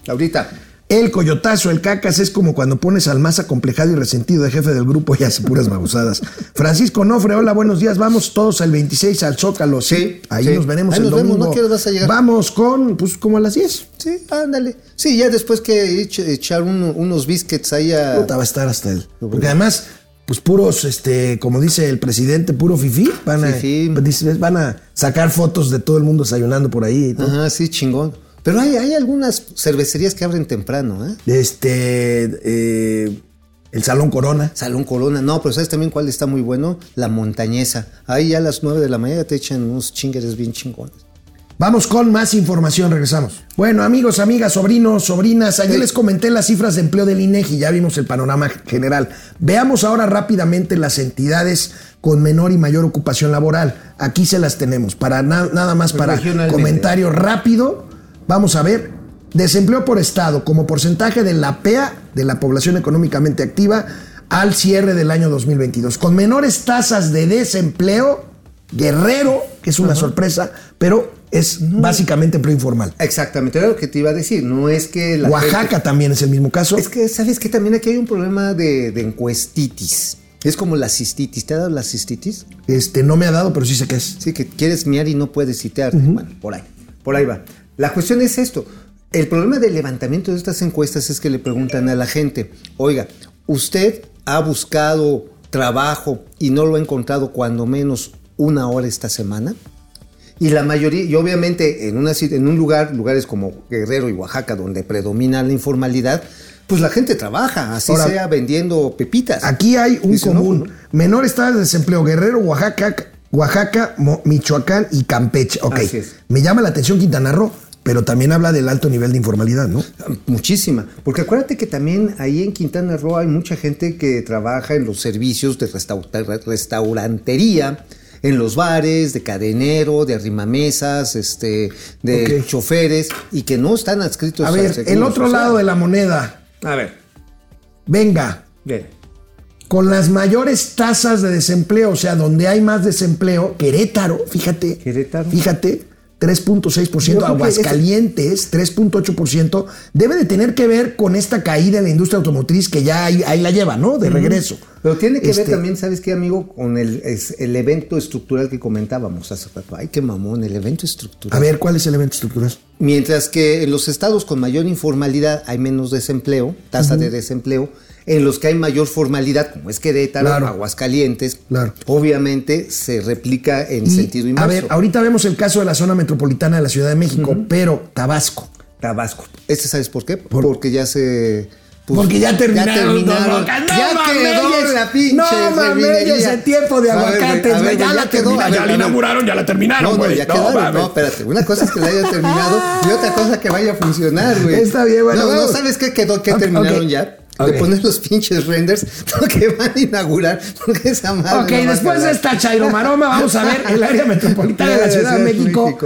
Ahorita. El coyotazo, el cacas, es como cuando pones al más acomplejado y resentido de jefe del grupo y hace puras magusadas. Francisco Nofre, hola, buenos días. Vamos todos el 26 al Zócalo. Sí, Sí, ahí sí. nos veremos Ahí el nos vemos, domingo. ¿no? ¿Qué vas a llegar? Vamos con, pues, como a las 10. Sí, ándale. Sí, ya después que echar uno- unos biscuits ahí a... Puta, va a estar hasta el. Porque además, pues puros, este, como dice el presidente, puro fifí. Van a, Fifí. dice, van a sacar fotos de todo el mundo desayunando por ahí. y todo. Ajá, sí, chingón. Pero hay, hay algunas cervecerías que abren temprano, ¿eh? Este, eh, el Salón Corona. Salón Corona. No, pero ¿sabes también cuál está muy bueno? La montañesa. Ahí ya a las 9 de la mañana te echan unos chingueres bien chingones. Vamos con más información, regresamos. Bueno, amigos, amigas, sobrinos, sobrinas, ayer Sí. les comenté las cifras de empleo del INEGI, ya vimos el panorama general. Veamos ahora rápidamente las entidades con menor y mayor ocupación laboral. Aquí se las tenemos, para na- nada más para comentario rápido. Vamos a ver Desempleo por estado como porcentaje de la PEA, de la población económicamente activa, al cierre del año 2022. Con menores tasas de desempleo, Guerrero, que es una sorpresa, pero es básicamente empleo informal. Exactamente, era lo que te iba a decir. No es que la Oaxaca gente- también es el mismo caso. Es que, ¿sabes que También aquí hay un problema de, de encuestitis. Es como la cistitis. ¿Te ha dado la cistitis? Este, no me ha dado, pero sí sé qué es. Sí, que quieres miar y no puedes citearte. Bueno, por ahí. Por ahí va. La cuestión es esto. El problema del levantamiento de estas encuestas es que le preguntan a la gente, oiga, ¿usted ha buscado trabajo y no lo ha encontrado cuando menos una hora esta semana? Y la mayoría, y obviamente en, una, en un lugar, lugares como Guerrero y Oaxaca, donde predomina la informalidad, pues la gente trabaja, así Ahora, sea vendiendo pepitas. Aquí hay un Dice, no, común. pues, Menores tasas de desempleo, Guerrero, Oaxaca, Oaxaca, Michoacán y Campeche. Ok. Me llama la atención Quintana Roo, pero también habla del alto nivel de informalidad, ¿no? Muchísima, porque acuérdate que también ahí en Quintana Roo hay mucha gente que trabaja en los servicios de restau- restaurantería, en los bares, de cadenero, de arrimamesas, este, de choferes y que no están adscritos A ver, el otro Social. lado de la moneda. A ver, Venga, bien. con las mayores tasas de desempleo, o sea, donde hay más desempleo, Querétaro, fíjate. Querétaro. Fíjate, 3.6%, Yo creo que Aguascalientes, 3.8%, debe de tener que ver con esta caída en la industria automotriz que ya ahí, ahí la lleva, ¿no? De regreso. Pero tiene que Este, ver también, ¿sabes qué, amigo? Con el, es- el evento estructural que comentábamos hace rato. Ay, qué mamón, el evento estructural. A ver, ¿cuál es el evento estructural? Mientras que en los estados con mayor informalidad hay menos desempleo, tasa de desempleo, en los que hay mayor formalidad, como es Querétaro, Claro. Aguascalientes, Claro. obviamente se replica en Y, sentido a inverso. ver, ahorita vemos el caso de la zona metropolitana de la Ciudad de México, pero Tabasco. Tabasco. ¿Este sabes por qué? Porque ya se... pues, Porque ya terminaron, terminaron. Don. No ya quedó la pinche no mames, ese tiempo de A ver, aguacates, a ver, ya la quedó. terminaron, A ya la a inauguraron, ya la terminaron, No, no, ya No, quedaron. No, espérate. Una cosa es que la haya terminado y otra cosa que vaya a funcionar, güey. Está bien, bueno, No, no sabes qué quedó, que Ok, terminaron ya. Ok. De poner los pinches renders que van a inaugurar. Porque esa madre. Ok, no después de esta Chairo Maroma, vamos a ver el área metropolitana de la Ciudad de México.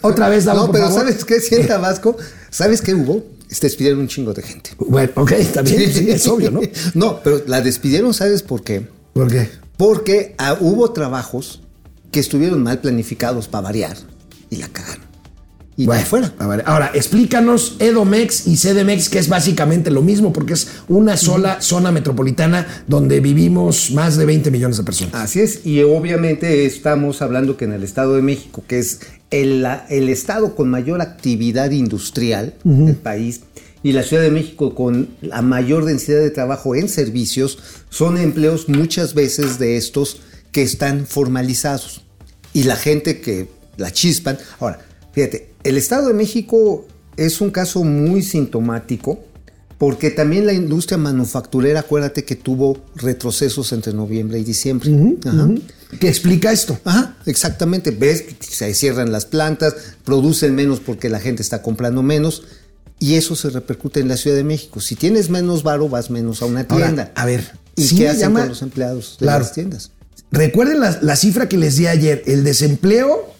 Otra vez, Davo, No, por pero favor. ¿sabes qué? Si en Tabasco, ¿sabes qué hubo? Este, Despidieron un chingo de gente. Bueno, ok, está bien, sí, es obvio, ¿no? No, pero la despidieron, ¿sabes por qué? ¿Por qué? Porque ah, hubo trabajos que estuvieron mal planificados para variar y la cagaron. Y Bueno, para afuera. a ver, ahora, explícanos Edomex y CDMX, que es básicamente lo mismo, porque es una sola zona metropolitana donde vivimos más de 20 millones de personas. Así es, y obviamente estamos hablando que en el Estado de México, que es el, el estado con mayor actividad industrial del país, y la Ciudad de México con la mayor densidad de trabajo en servicios, son empleos muchas veces de estos que están formalizados. Y la gente que la chispan. Ahora, fíjate, el Estado de México es un caso muy sintomático. Porque también la industria manufacturera, acuérdate que tuvo retrocesos entre noviembre y diciembre. Ajá. ¿Qué explica esto? Ajá, exactamente. Ves que se cierran las plantas, producen menos porque la gente está comprando menos. Y eso se repercute en la Ciudad de México. Si tienes menos varo, vas menos a una Ahora, tienda. a ver, ¿Y sí qué hacen llama- con los empleados de Claro. las tiendas? Recuerden la, la cifra que les di ayer. El desempleo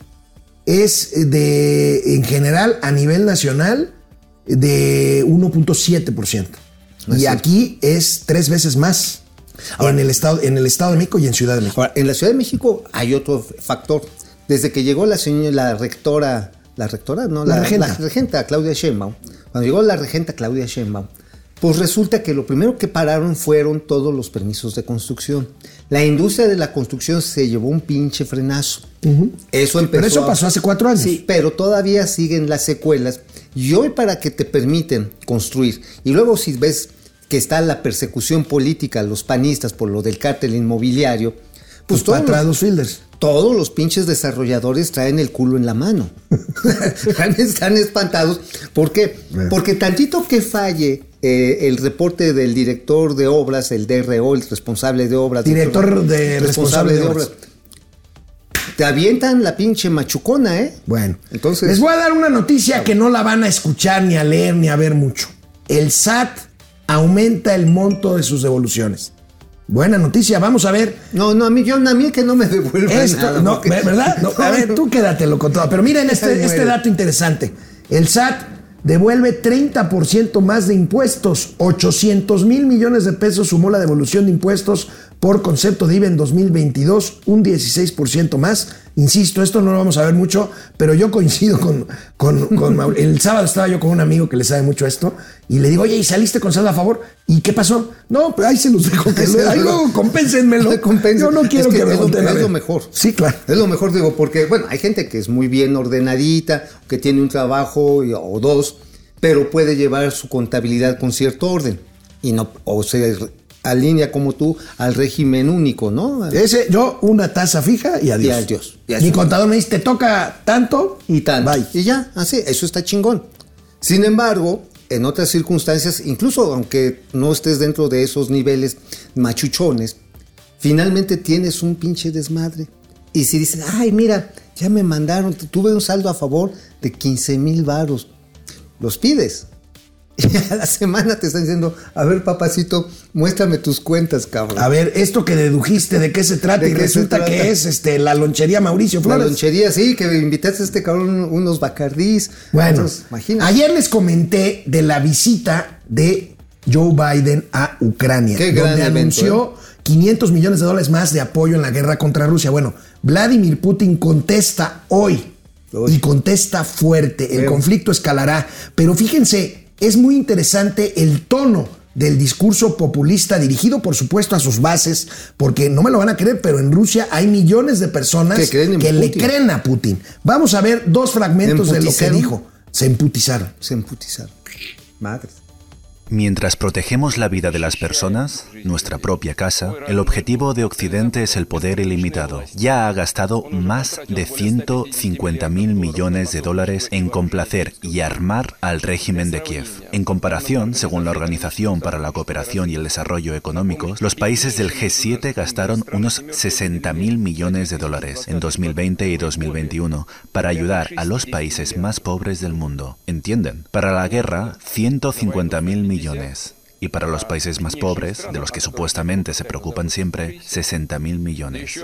es de, en general, a nivel nacional, de 1.7%. Así Y aquí es tres veces más. en, el estado, en el Estado de México y en Ciudad de México. Ahora, en la Ciudad de México hay otro factor. Desde que llegó la señora, la rectora, la rectora, no, La regenta. la regenta Claudia Sheinbaum, cuando llegó la regenta Claudia Sheinbaum, pues resulta que lo primero que pararon fueron todos los permisos de construcción. La industria de la construcción se llevó un pinche frenazo. Eso empezó. Pero eso a- pasó hace cuatro años. Sí, pero todavía siguen las secuelas. Y hoy para que te permiten construir, y luego si ves que está la persecución política a los panistas por lo del cártel inmobiliario, pues Pues todos para atrás los, los fielders. todos los pinches desarrolladores traen el culo en la mano. están, espantados. ¿Por qué? Porque tantito que falle eh, el reporte del director de obras, el DRO, el responsable de obras. Director de responsable de obras. Te avientan la pinche machucona, ¿eh? Bueno, Entonces- les voy a dar una noticia que no la van a escuchar, ni a leer, ni a ver mucho. El SAT aumenta el monto de sus devoluciones. Buena noticia, vamos a ver. No, no, a mí, yo, a mí que no me devuelvan Esto, nada, no, porque- ¿verdad? No, a ver, tú quédatelo con todo. Pero miren este, este dato interesante. El SAT devuelve 30% más de impuestos. 800 mil millones de pesos sumó la devolución de impuestos por concepto de IVA en 2022, un 16% más. Insisto, esto no lo vamos a ver mucho, pero yo coincido con, con, con Maur- El sábado estaba yo con un amigo que le sabe mucho esto y le digo, oye, ¿y saliste con saldo a favor? ¿Y qué pasó? No, pues ahí se los dejo. Que lo- ahí luego compénsenmelo. Yo no quiero Es que, me es, lo, es mejor. Sí, claro. Es lo mejor, digo, porque, bueno, hay gente que es muy bien ordenadita, que tiene un trabajo y- o dos, pero puede llevar su contabilidad con cierto orden. Y no, o se alinea como tú al régimen único, ¿no? Ese, yo una tasa fija y adiós. Y adiós. Y Mi contador me dice, te toca tanto y. Bye. Y ya, así, eso está chingón. Sin embargo, en otras circunstancias, incluso aunque no estés dentro de esos niveles machuchones, finalmente tienes un pinche desmadre. Y si dices, ay, mira, ya me mandaron, tuve un saldo a favor de 15 mil varos, los pides. Y a la semana te están diciendo, a ver, papacito, muéstrame tus cuentas, cabrón. A ver, esto que dedujiste, ¿de qué se trata? ¿De y resulta trata? que es este, la lonchería Mauricio La lonchería, sí, que invitaste a este cabrón unos bacardís. Bueno, Entonces, imagínate. ayer les comenté de la visita de Joe Biden a Ucrania, Qué donde evento, ¿eh? anunció 500 millones de dólares más de apoyo en la guerra contra Rusia. Bueno, Vladimir Putin contesta hoy Hoy. y contesta fuerte. El conflicto escalará. Pero fíjense, es muy interesante el tono del discurso populista dirigido por supuesto a sus bases, porque no me lo van a creer, pero en Rusia hay millones de personas Que creen en que le creen a Putin. Vamos a ver dos fragmentos de lo que dijo. Se emputizaron. Se emputizaron. Madres. Mientras protegemos la vida de las personas, nuestra propia casa, el objetivo de Occidente es el poder ilimitado. Ya ha gastado más de 150 mil millones de dólares en complacer y armar al régimen de Kiev. En comparación, según la Organización para la Cooperación y el Desarrollo Económicos, los países del G7 gastaron unos 60 mil millones de dólares en 2020 y 2021 para ayudar a los países más pobres del mundo. ¿Entienden? Para la guerra, 150 mil millones. Y para los países más pobres, de los que supuestamente se preocupan siempre, 60 mil millones.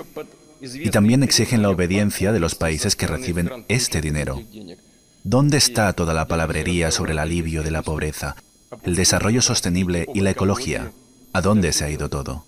Y también exigen la obediencia de los países que reciben este dinero. ¿Dónde está toda la palabrería sobre el alivio de la pobreza, el desarrollo sostenible y la ecología? ¿A dónde se ha ido todo?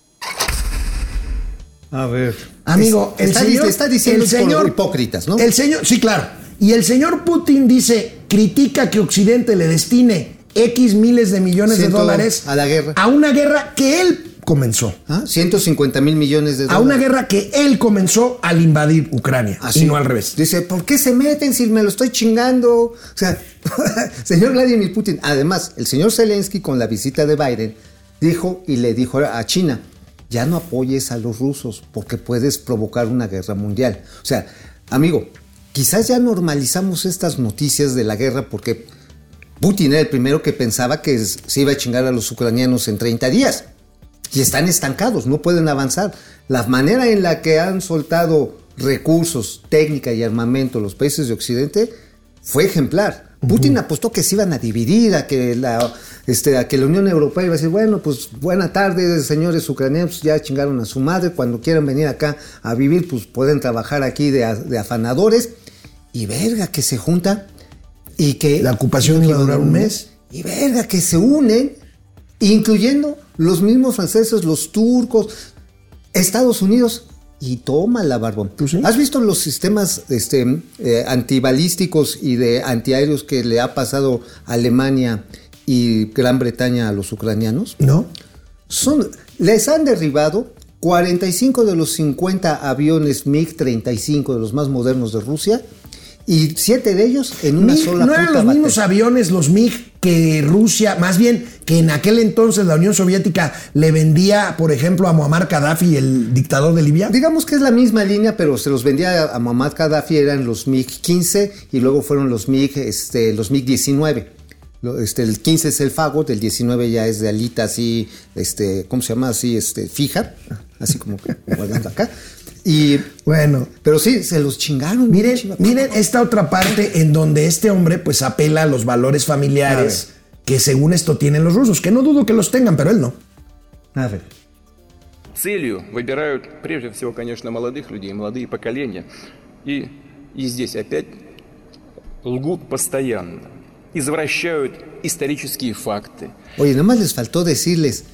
A ver. Amigo, el está, señor, está diciendo el por señor hipócritas, ¿no? El señor, sí, claro. Y el señor Putin dice, critica que Occidente le destine X miles de millones de dólares a la guerra. A una guerra que él comenzó. ¿Ah? 150 mil millones de A dólares. una guerra que él comenzó al invadir Ucrania. Así. Y no al revés. Dice, ¿por qué se meten si me lo estoy chingando? O sea, señor Vladimir Putin. Además, el señor Zelensky con la visita de Biden dijo y le dijo a China, ya no apoyes a los rusos porque puedes provocar una guerra mundial. O sea, amigo, quizás ya normalizamos estas noticias de la guerra porque Putin era el primero que pensaba que se iba a chingar a los ucranianos en 30 días. Y están estancados, no pueden avanzar. La manera en la que han soltado recursos, técnica y armamento los países de Occidente fue ejemplar. Putin apostó que se iban a dividir, a que, la, este, a que la Unión Europea iba a decir, bueno, pues buena tarde, señores ucranianos, ya chingaron a su madre, cuando quieran venir acá a vivir, pues pueden trabajar aquí de, de afanadores. Y verga, que se junta y que... La ocupación iba a durar un mes. Y verga, que se unen, incluyendo los mismos franceses, los turcos, Estados Unidos. Y toma la barbón. Pues sí. ¿Has visto los sistemas este, eh, antibalísticos y de antiaéreos que le ha pasado Alemania y Gran Bretaña a los ucranianos? ¿No? Son, les han derribado 45 de los 50 aviones MiG-35 de los más modernos de Rusia y 7 de ellos en una MiG, sola no eran puta los mismos aviones, los MiG, que Rusia, más bien que en aquel entonces la Unión Soviética le vendía, por ejemplo, a Muammar Gaddafi, el dictador de Libia. Digamos que es la misma línea, pero se los vendía a Muammar Gaddafi, eran los MiG-15 y luego fueron los MiG, este, los MiG-19. Lo- Este, el 15 es el Fagot, el 19 ya es de alita así, este, ¿cómo se llama? Así, este, fija, así como que guardando acá. Y, Bueno, pero sí, se los chingaron. Miren, chinga- miren esta otra parte en donde este hombre pues apela a los valores familiares que según esto tienen los rusos, que no dudo que los tengan, pero él no. A ver. Целью выбирают прежде всего, конечно, молодых людей, молодые поколения. И, и здесь опять лгут постоянно. извращают исторические факты. Oye, nada más les faltó decirles,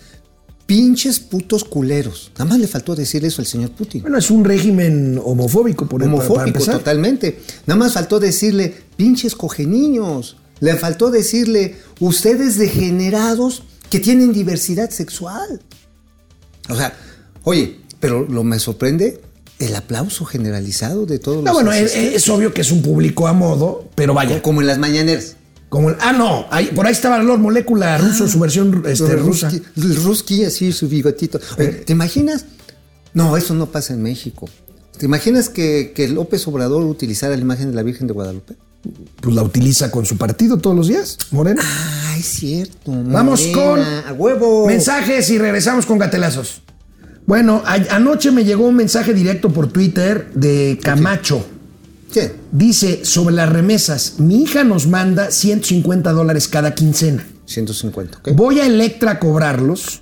pinches putos culeros. Nada más le faltó decir eso al señor Putin. Bueno, es un régimen homofóbico, por para- para Homofóbico empezar. totalmente. Nada más faltó decirle, pinches niños. Le faltó decirle, ustedes degenerados que tienen diversidad sexual. O sea, oye, pero lo me sorprende el aplauso generalizado de todos No, los bueno, es, es obvio que es un público a modo, pero vaya. como en las mañaneras. Como el- ah, no, ahí- por ahí estaba Lord Molécula ruso, su versión este, rusa. ruski- así, su bigotito. Oye, ¿Te imaginas? No, eso no pasa en México. ¿Te imaginas que, que López Obrador utilizara la imagen de la Virgen de Guadalupe? Pues la utiliza con su partido todos los días, Morena. Ah, es cierto. Vamos con a huevo. mensajes y regresamos con gatelazos. Bueno, anoche me llegó un mensaje directo por Twitter de Camacho. Dice sobre las remesas, mi hija nos manda 150 dólares cada quincena. 150, ¿ok? Voy a Electra a cobrarlos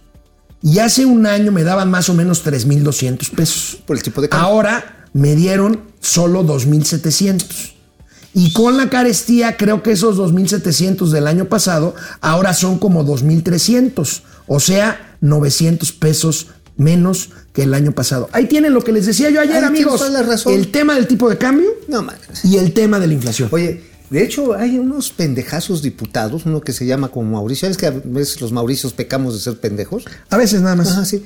y hace un año me daban más o menos 3.200 pesos. Por el tipo de cambio. Ahora me dieron solo 2.700. Y con la carestía, creo que esos 2.700 del año pasado ahora son como 2.300. O sea, 900 pesos menos que el año pasado. Ahí tienen lo que les decía yo ayer, amigos. toda la razón. El tema del tipo de cambio No y el tema de la inflación. Oye, de hecho, hay unos pendejazos diputados, uno que se llama como Mauricio. ¿Sabes que a veces los Mauricios pecamos de ser pendejos? A veces nada más. Ajá, sí.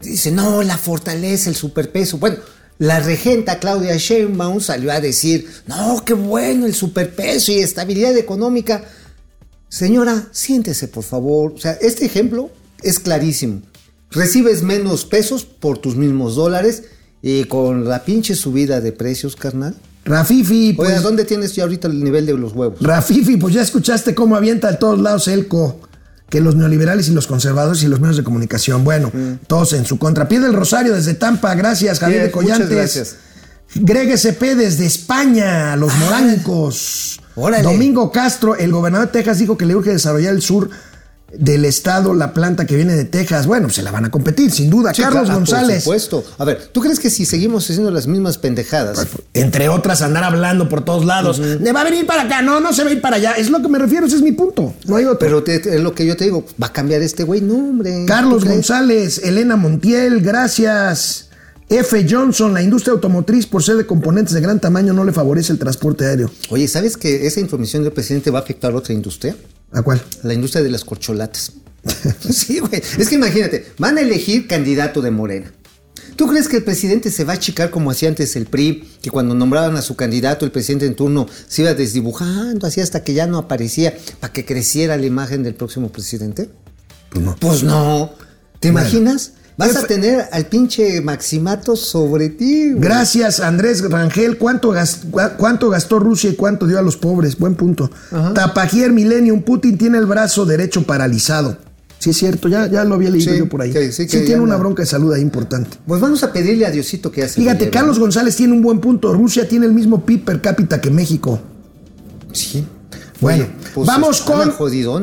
Dice, no, la fortaleza, el superpeso. Bueno, la regenta Claudia Sheinbaum salió a decir, no, qué bueno el superpeso y estabilidad económica. Señora, siéntese, por favor. O sea, este ejemplo es clarísimo. Recibes menos pesos por tus mismos dólares y con la pinche subida de precios, carnal. Rafifi, pues, Oiga, ¿dónde tienes ya ahorita el nivel de los huevos? Rafifi, pues ya escuchaste cómo avienta a todos lados Elco, que los neoliberales y los conservadores y los medios de comunicación, bueno, todos en su contra. Pide el Rosario desde Tampa, gracias Javier de Bien, muchas Collantes. gracias. Greg SP desde España, los moránicos. órale. Domingo Castro, el gobernador de Texas dijo que le urge desarrollar el sur del estado, la planta que viene de Texas. Bueno, se la van a competir, sin duda. Sí, Carlos claro, González. Por supuesto. A ver, ¿tú crees que si seguimos haciendo las mismas pendejadas? Entre otras, andar hablando por todos lados. ¿Le va a venir para acá? No, no se va a ir para allá. Es lo que me refiero, ese es mi punto. No hay otro. Pero te- te- es lo que yo te digo, va a cambiar este güey, no, hombre. Carlos. González, Elena Montiel, gracias. F. Johnson, la industria automotriz por ser de componentes de gran tamaño no le favorece el transporte aéreo. Oye, ¿sabes que esa información del presidente va a afectar a otra industria? ¿A cuál? A la industria de las corcholatas. sí, güey. Es que imagínate, van a elegir candidato de Morena. ¿Tú crees que el presidente se va a achicar como hacía antes el PRI, que cuando nombraban a su candidato, el presidente en turno se iba desdibujando así hasta que ya no aparecía para que creciera la imagen del próximo presidente? Pues no. Pues no. ¿Te Bueno. imaginas? Vas ¿Qué a tener al pinche Maximato sobre ti. güey. Gracias, Andrés Rangel. ¿Cuánto, gas- cua- ¿Cuánto gastó Rusia y cuánto dio a los pobres? Buen punto. Tapajier Millennium, Putin tiene el brazo derecho paralizado. Sí, es cierto, ya, ya lo había leído Sí, yo por ahí. sí, sí, ya tiene una bronca de salud ahí importante. Pues vamos a pedirle a Diosito que hace. Fíjate, Carlos. González tiene un buen punto. Rusia tiene el mismo PIB per cápita que México. Sí. Bueno, Oye, pues vamos con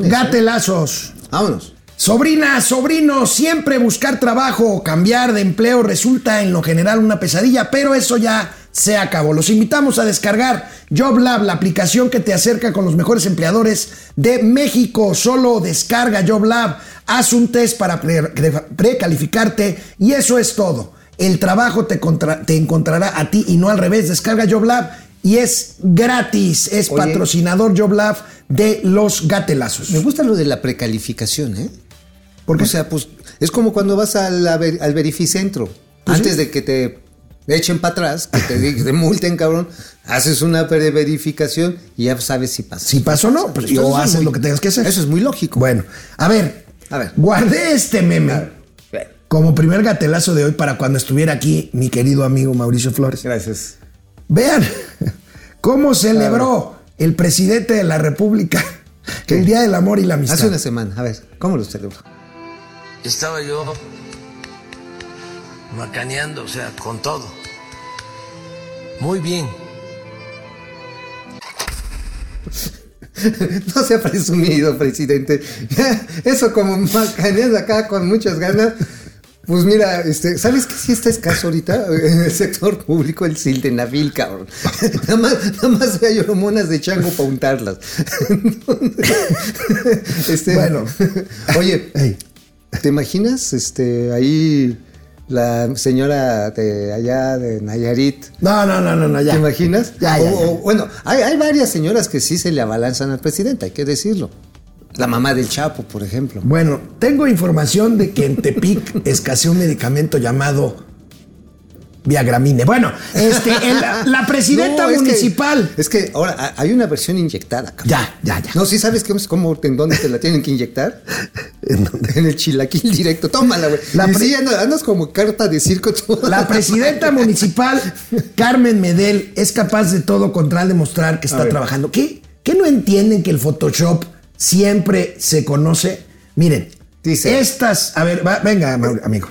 ¿eh? gatelazos. Vámonos. Sobrinas, sobrinos, siempre buscar trabajo o cambiar de empleo resulta en lo general una pesadilla, pero eso ya se acabó. Los invitamos a descargar JobLab, la aplicación que te acerca con los mejores empleadores de México. Solo descarga JobLab, haz un test para pre- pre- precalificarte y eso es todo. El trabajo te, contra- te encontrará a ti y no al revés. Descarga JobLab y es gratis. Es Oye. patrocinador JobLab de los gatelazos. Me gusta lo de la precalificación, ¿eh? ¿Por qué? O sea, pues es como cuando vas al, al, verificentro. Pues Antes de que te echen para atrás, que te, te multen, cabrón, haces una verificación y ya sabes si pasa. Si pasó o no, pues, o es haces muy- lo que tengas que hacer. Eso es muy lógico. Bueno, a ver, A ver. guardé este meme como primer gatelazo de hoy para cuando estuviera aquí mi querido amigo Mauricio Flores. Gracias. Vean cómo celebró el presidente de la República el Día del Amor y la Amistad. Hace una semana. A ver, ¿cómo lo celebró? Estaba yo macaneando, o sea, con todo. Muy bien. No sea presumido, presidente. Eso como macaneando acá con muchas ganas. Pues mira, este, ¿sabes qué sí está escaso ahorita en el sector público? El sildenafil, cabrón. nada más, nada más hay hormonas de chango para untarlas. este, Bueno. Oye, Ey. ¿Te imaginas este, ahí la señora de allá de Nayarit? No, no, no, no, no, ya. ¿Te imaginas? Ya, ya, O- ya. o, bueno, hay, hay varias señoras que sí se le abalanzan al presidente, hay que decirlo. La mamá del Chapo, por ejemplo. Bueno, tengo información de que en Tepic escaseó un medicamento llamado Viagramine. Bueno, este, el- la presidenta No, es que- municipal. es que ahora ha- hay una versión inyectada, cabrón. Ya, ya, ya. No, sí sabes cómo, cómo- en dónde te la tienen que inyectar. ¿En el chilaquil directo. Tómala, güey. La sí, andas, andas como carta de circo. toda La presidenta municipal, Carmen Medel, es capaz de todo con tal de mostrar que está trabajando. ¿Qué, ¿Qué no entienden que el Photoshop siempre se conoce? Miren, Dice. estas. A ver, va- venga, amigo.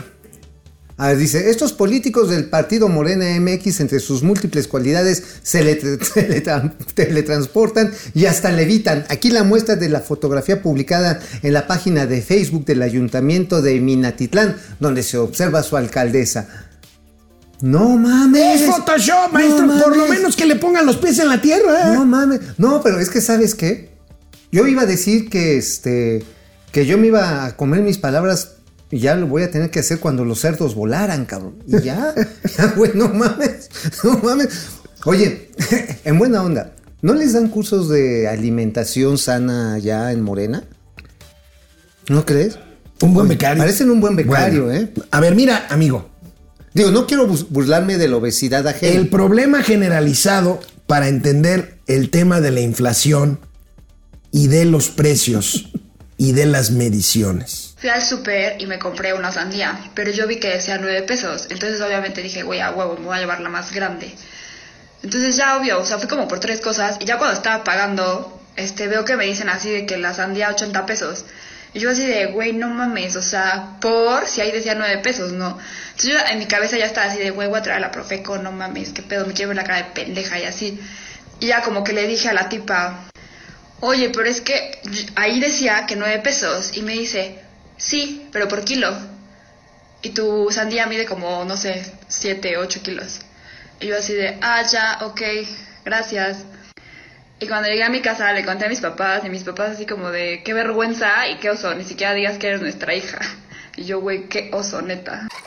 A ver, dice, estos políticos del partido Morena MX, entre sus múltiples cualidades, se le tra- teletra- teletransportan y hasta levitan. Aquí la muestra de la fotografía publicada en la página de Facebook del Ayuntamiento de Minatitlán, donde se observa a su alcaldesa. No mames. Es Photoshop, maestro. No por lo menos que le pongan los pies en la tierra. No mames. No, pero es que ¿sabes qué? Yo iba a decir que este que yo me iba a comer mis palabras y ya lo voy a tener que hacer cuando los cerdos volaran, cabrón. Y ya, ya, güey, no mames. No mames. Oye, en buena onda, ¿no les dan cursos de alimentación sana ya en Morena? ¿No crees? Un buen becario. Parecen un buen becario, Bueno, ¿eh? A ver, mira, amigo. Digo, no quiero burlarme de la obesidad ajena. El problema generalizado para entender el tema de la inflación y de los precios y de las mediciones. Fui al súper y me compré una sandía, pero yo vi que decía 9 pesos, entonces obviamente dije, güey, a huevo, me voy a llevar la más grande. Entonces ya obvio, o sea, fui como por tres cosas y ya cuando estaba pagando, este, veo que me dicen así de que la sandía 80 pesos. Y yo así de, güey, no mames, o sea, por si ahí decía 9 pesos, ¿no? Entonces yo en mi cabeza ya estaba así de, güey, voy a traer a la Profeco, no mames, qué pedo, me quiero ver la cara de pendeja y así. Y ya como que le dije a la tipa, oye, pero es que ahí decía que 9 pesos y me dice, sí, pero por kilo. Y tu sandía mide como, no sé, 7, 8 kilos. Y yo así de, ah, ya, ok, gracias. Y cuando llegué a mi casa le conté a mis papás y mis papás así como de, qué vergüenza y qué oso, ni siquiera digas que eres nuestra hija. Y yo, güey, qué oso, neta.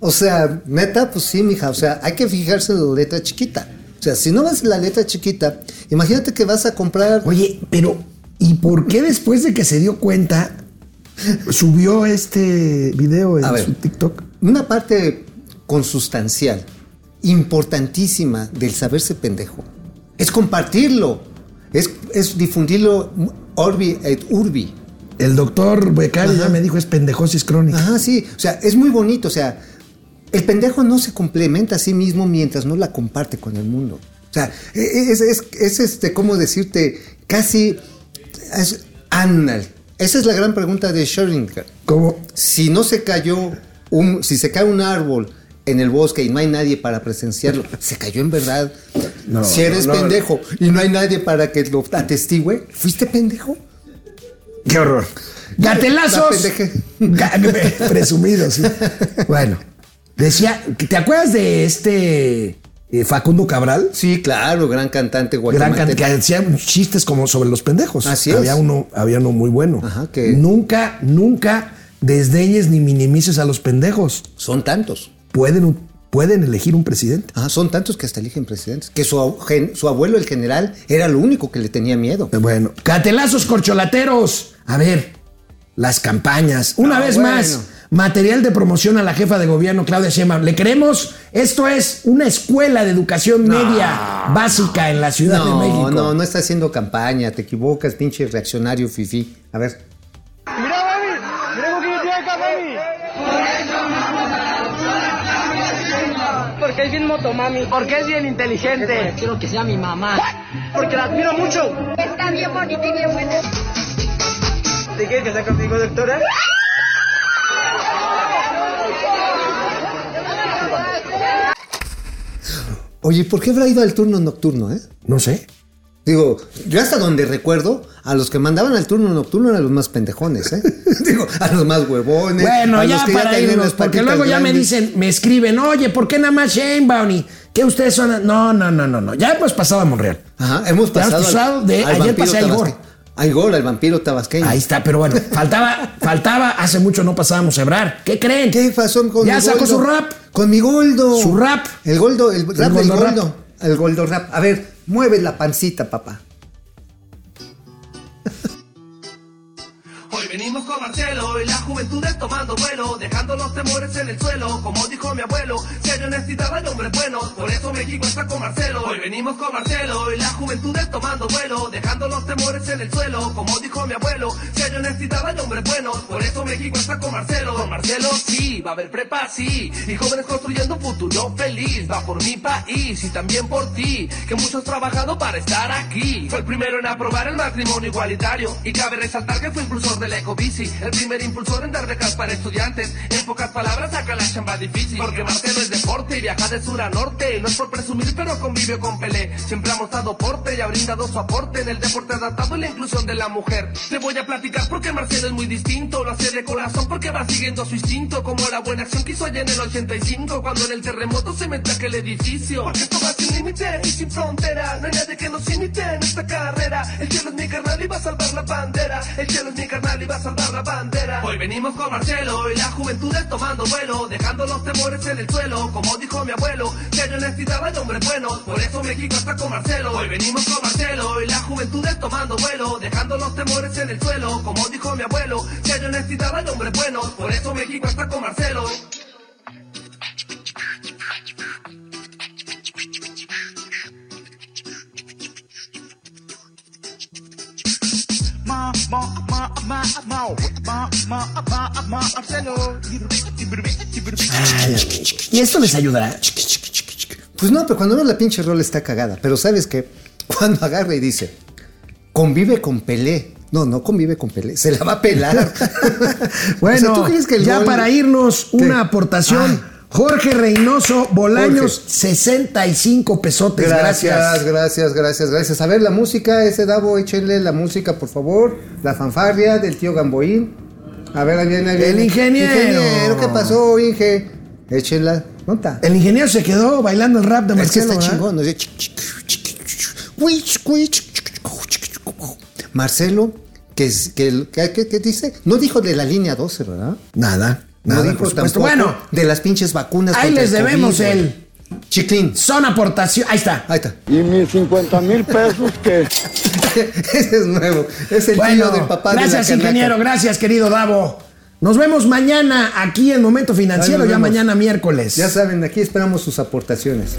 O sea, neta, pues sí, mija. O sea, hay que fijarse en la letra chiquita. O sea, si no vas en la letra chiquita, imagínate que vas a comprar. Oye, pero ¿y por qué después de que se dio cuenta subió este video en A ver. su TikTok? Una parte consustancial, importantísima del saberse pendejo, es compartirlo, es, es difundirlo orbi et urbi. El doctor Becario ya me dijo es pendejosis crónica. Ajá, sí, o sea, es muy bonito, o sea, el pendejo no se complementa a sí mismo mientras no la comparte con el mundo. O sea, e, es, es, es este, ¿cómo decirte? Casi es. Esa es la gran pregunta de Schrödinger. ¿Cómo? Si no se cayó, un, si se cae un árbol en el bosque y no hay nadie para presenciarlo, ¿se cayó en verdad? No, si eres no, no. pendejo y no hay nadie para que lo atestigüe, ¿fuiste pendejo? ¡Qué horror! ¡Gatelazos! Presumido, sí. Bueno, decía, ¿te acuerdas de este eh, Facundo Cabral? Sí, claro, gran cantante Gran can- guatemalteco. que hacía chistes como sobre los pendejos. Así había es. Uno, había uno muy bueno. Ajá, que- Nunca, nunca desdeñes ni minimices a los pendejos. Son tantos. Pueden, pueden elegir un presidente. Ajá, son tantos que hasta eligen presidentes. Que su, abuelo, el general, era lo único que le tenía miedo. Eh, Bueno, catelazos corcholateros. A ver, las campañas. Una Ah, vez bueno. más, material de promoción a la jefa de gobierno Claudia Sheinbaum. ¿Le queremos? Esto es una escuela de educación media básica en la Ciudad de México. No, no, no está haciendo campaña, te equivocas, pinche reaccionario fifi. A ver. Mira, mami, mira lo que yo tengo acá, mami. Porque es bien moto, mami. Porque es bien inteligente. Quiero que sea mi mamá. Porque la admiro mucho. Está bien bonita y bien buena. ¿Te quieres casar conmigo, doctora? Oye, ¿por qué habrá ido al turno nocturno, eh? No sé. Digo, yo hasta donde recuerdo, a los que mandaban al turno nocturno eran los más pendejones, ¿eh? Digo, a los más huevones. Bueno, a los ya que para irnos, porque luego ya me dicen, me escriben, oye, ¿por qué nada más Sheinbaum? ¿Y qué ustedes son? No, no, no, no, no. Ya hemos pasado a Monreal. Ajá, hemos Ya hemos pasado. pasado de- ayer pasé a Igor. A Igor, al vampiro tabasqueño. Ahí está, pero bueno, faltaba, faltaba, hace mucho no pasábamos a Ebrar. ¿Qué creen? ¿Qué pasó con Ya mi sacó Goldo? su rap. Con mi Goldo. Su rap. El Goldo, el rap del Goldo rap. Goldo. El Goldo rap. A ver, mueve la pancita, papá. Venimos con Marcelo y la juventud es tomando vuelo, dejando los temores en el suelo, como dijo mi abuelo, si hay honestidad hay hombres buenos, por eso México está con Marcelo. Hoy venimos con Marcelo y la juventud es tomando vuelo, dejando los temores en el suelo, como dijo mi abuelo, si hay honestidad hay hombres buenos, por eso México está con Marcelo. Con Marcelo sí, va a haber prepa sí, y jóvenes construyendo un futuro feliz, va por mi país y también por ti, que muchos trabajado para estar aquí. Fue el primero en aprobar el matrimonio igualitario. Y cabe resaltar que fue impulsor el primer impulsor en dar becas para estudiantes. En pocas palabras saca la chamba difícil, porque Marcelo es deporte y viaja de sur a norte. No es por presumir, pero convive con Pelé. Siempre ha mostrado porte y ha brindado su aporte en el deporte adaptado y la inclusión de la mujer. Te voy a platicar porque Marcelo es muy distinto, lo hace de corazón porque va siguiendo su instinto, como la buena acción que hizo allá en el 85, cuando en el terremoto se mete aquel edificio. Porque esto va sin límite y sin frontera, no hay nadie que nos imite en esta carrera. El cielo es mi carnal y va a salvar la bandera, el cielo es mi carnal y va a salvar la bandera. Hoy venimos con Marcelo y la juventud es tomando vuelo, dejando los temores en el suelo, como dijo mi abuelo, que hay honestidad hay hombres buenos, por eso México está con Marcelo. Hoy venimos con Marcelo y la juventud es tomando vuelo, dejando los temores en el suelo, como dijo mi abuelo, que hay honestidad hay hombres buenos, por eso México está con Marcelo. ¿Y esto les ayudará? Pues no, pero cuando no la pinche rol está cagada. Pero ¿sabes qué? Cuando agarra y dice, convive con Pelé. No, no convive con Pelé. Se la va a pelar. Bueno, O sea, ¿tú crees que el ya gol- para irnos, una aportación. Ah. Jorge Reynoso Bolaños, Jorge. 65 pesotes. Gracias, Gracias. gracias, gracias, gracias. A ver, la música, ese Davo, échenle la música, por favor. La fanfarria del tío Gamboín. A ver, ahí viene, ahí El viene. ingeniero. Ingeniero, ¿qué pasó, Inge? Échenla. ¿Dónde está? El ingeniero se quedó bailando el rap de Es que Marcelo. está chingón. Marcelo, que, es- que, que- que- que dice, no dijo de la línea 12, ¿verdad? Nada. No nada, dijo por tampoco Bueno, de las pinches vacunas. ahí les el debemos COVID, güey. el Chiclín. son aportación. Ahí está. Ahí está. Y mis 50 mil pesos que... Ese es nuevo. Es el Bueno, tío del papá gracias, de la ingeniero. Gracias, querido Davo. Nos vemos mañana aquí en Momento Financiero, ya mañana miércoles. Ya saben, aquí esperamos sus aportaciones.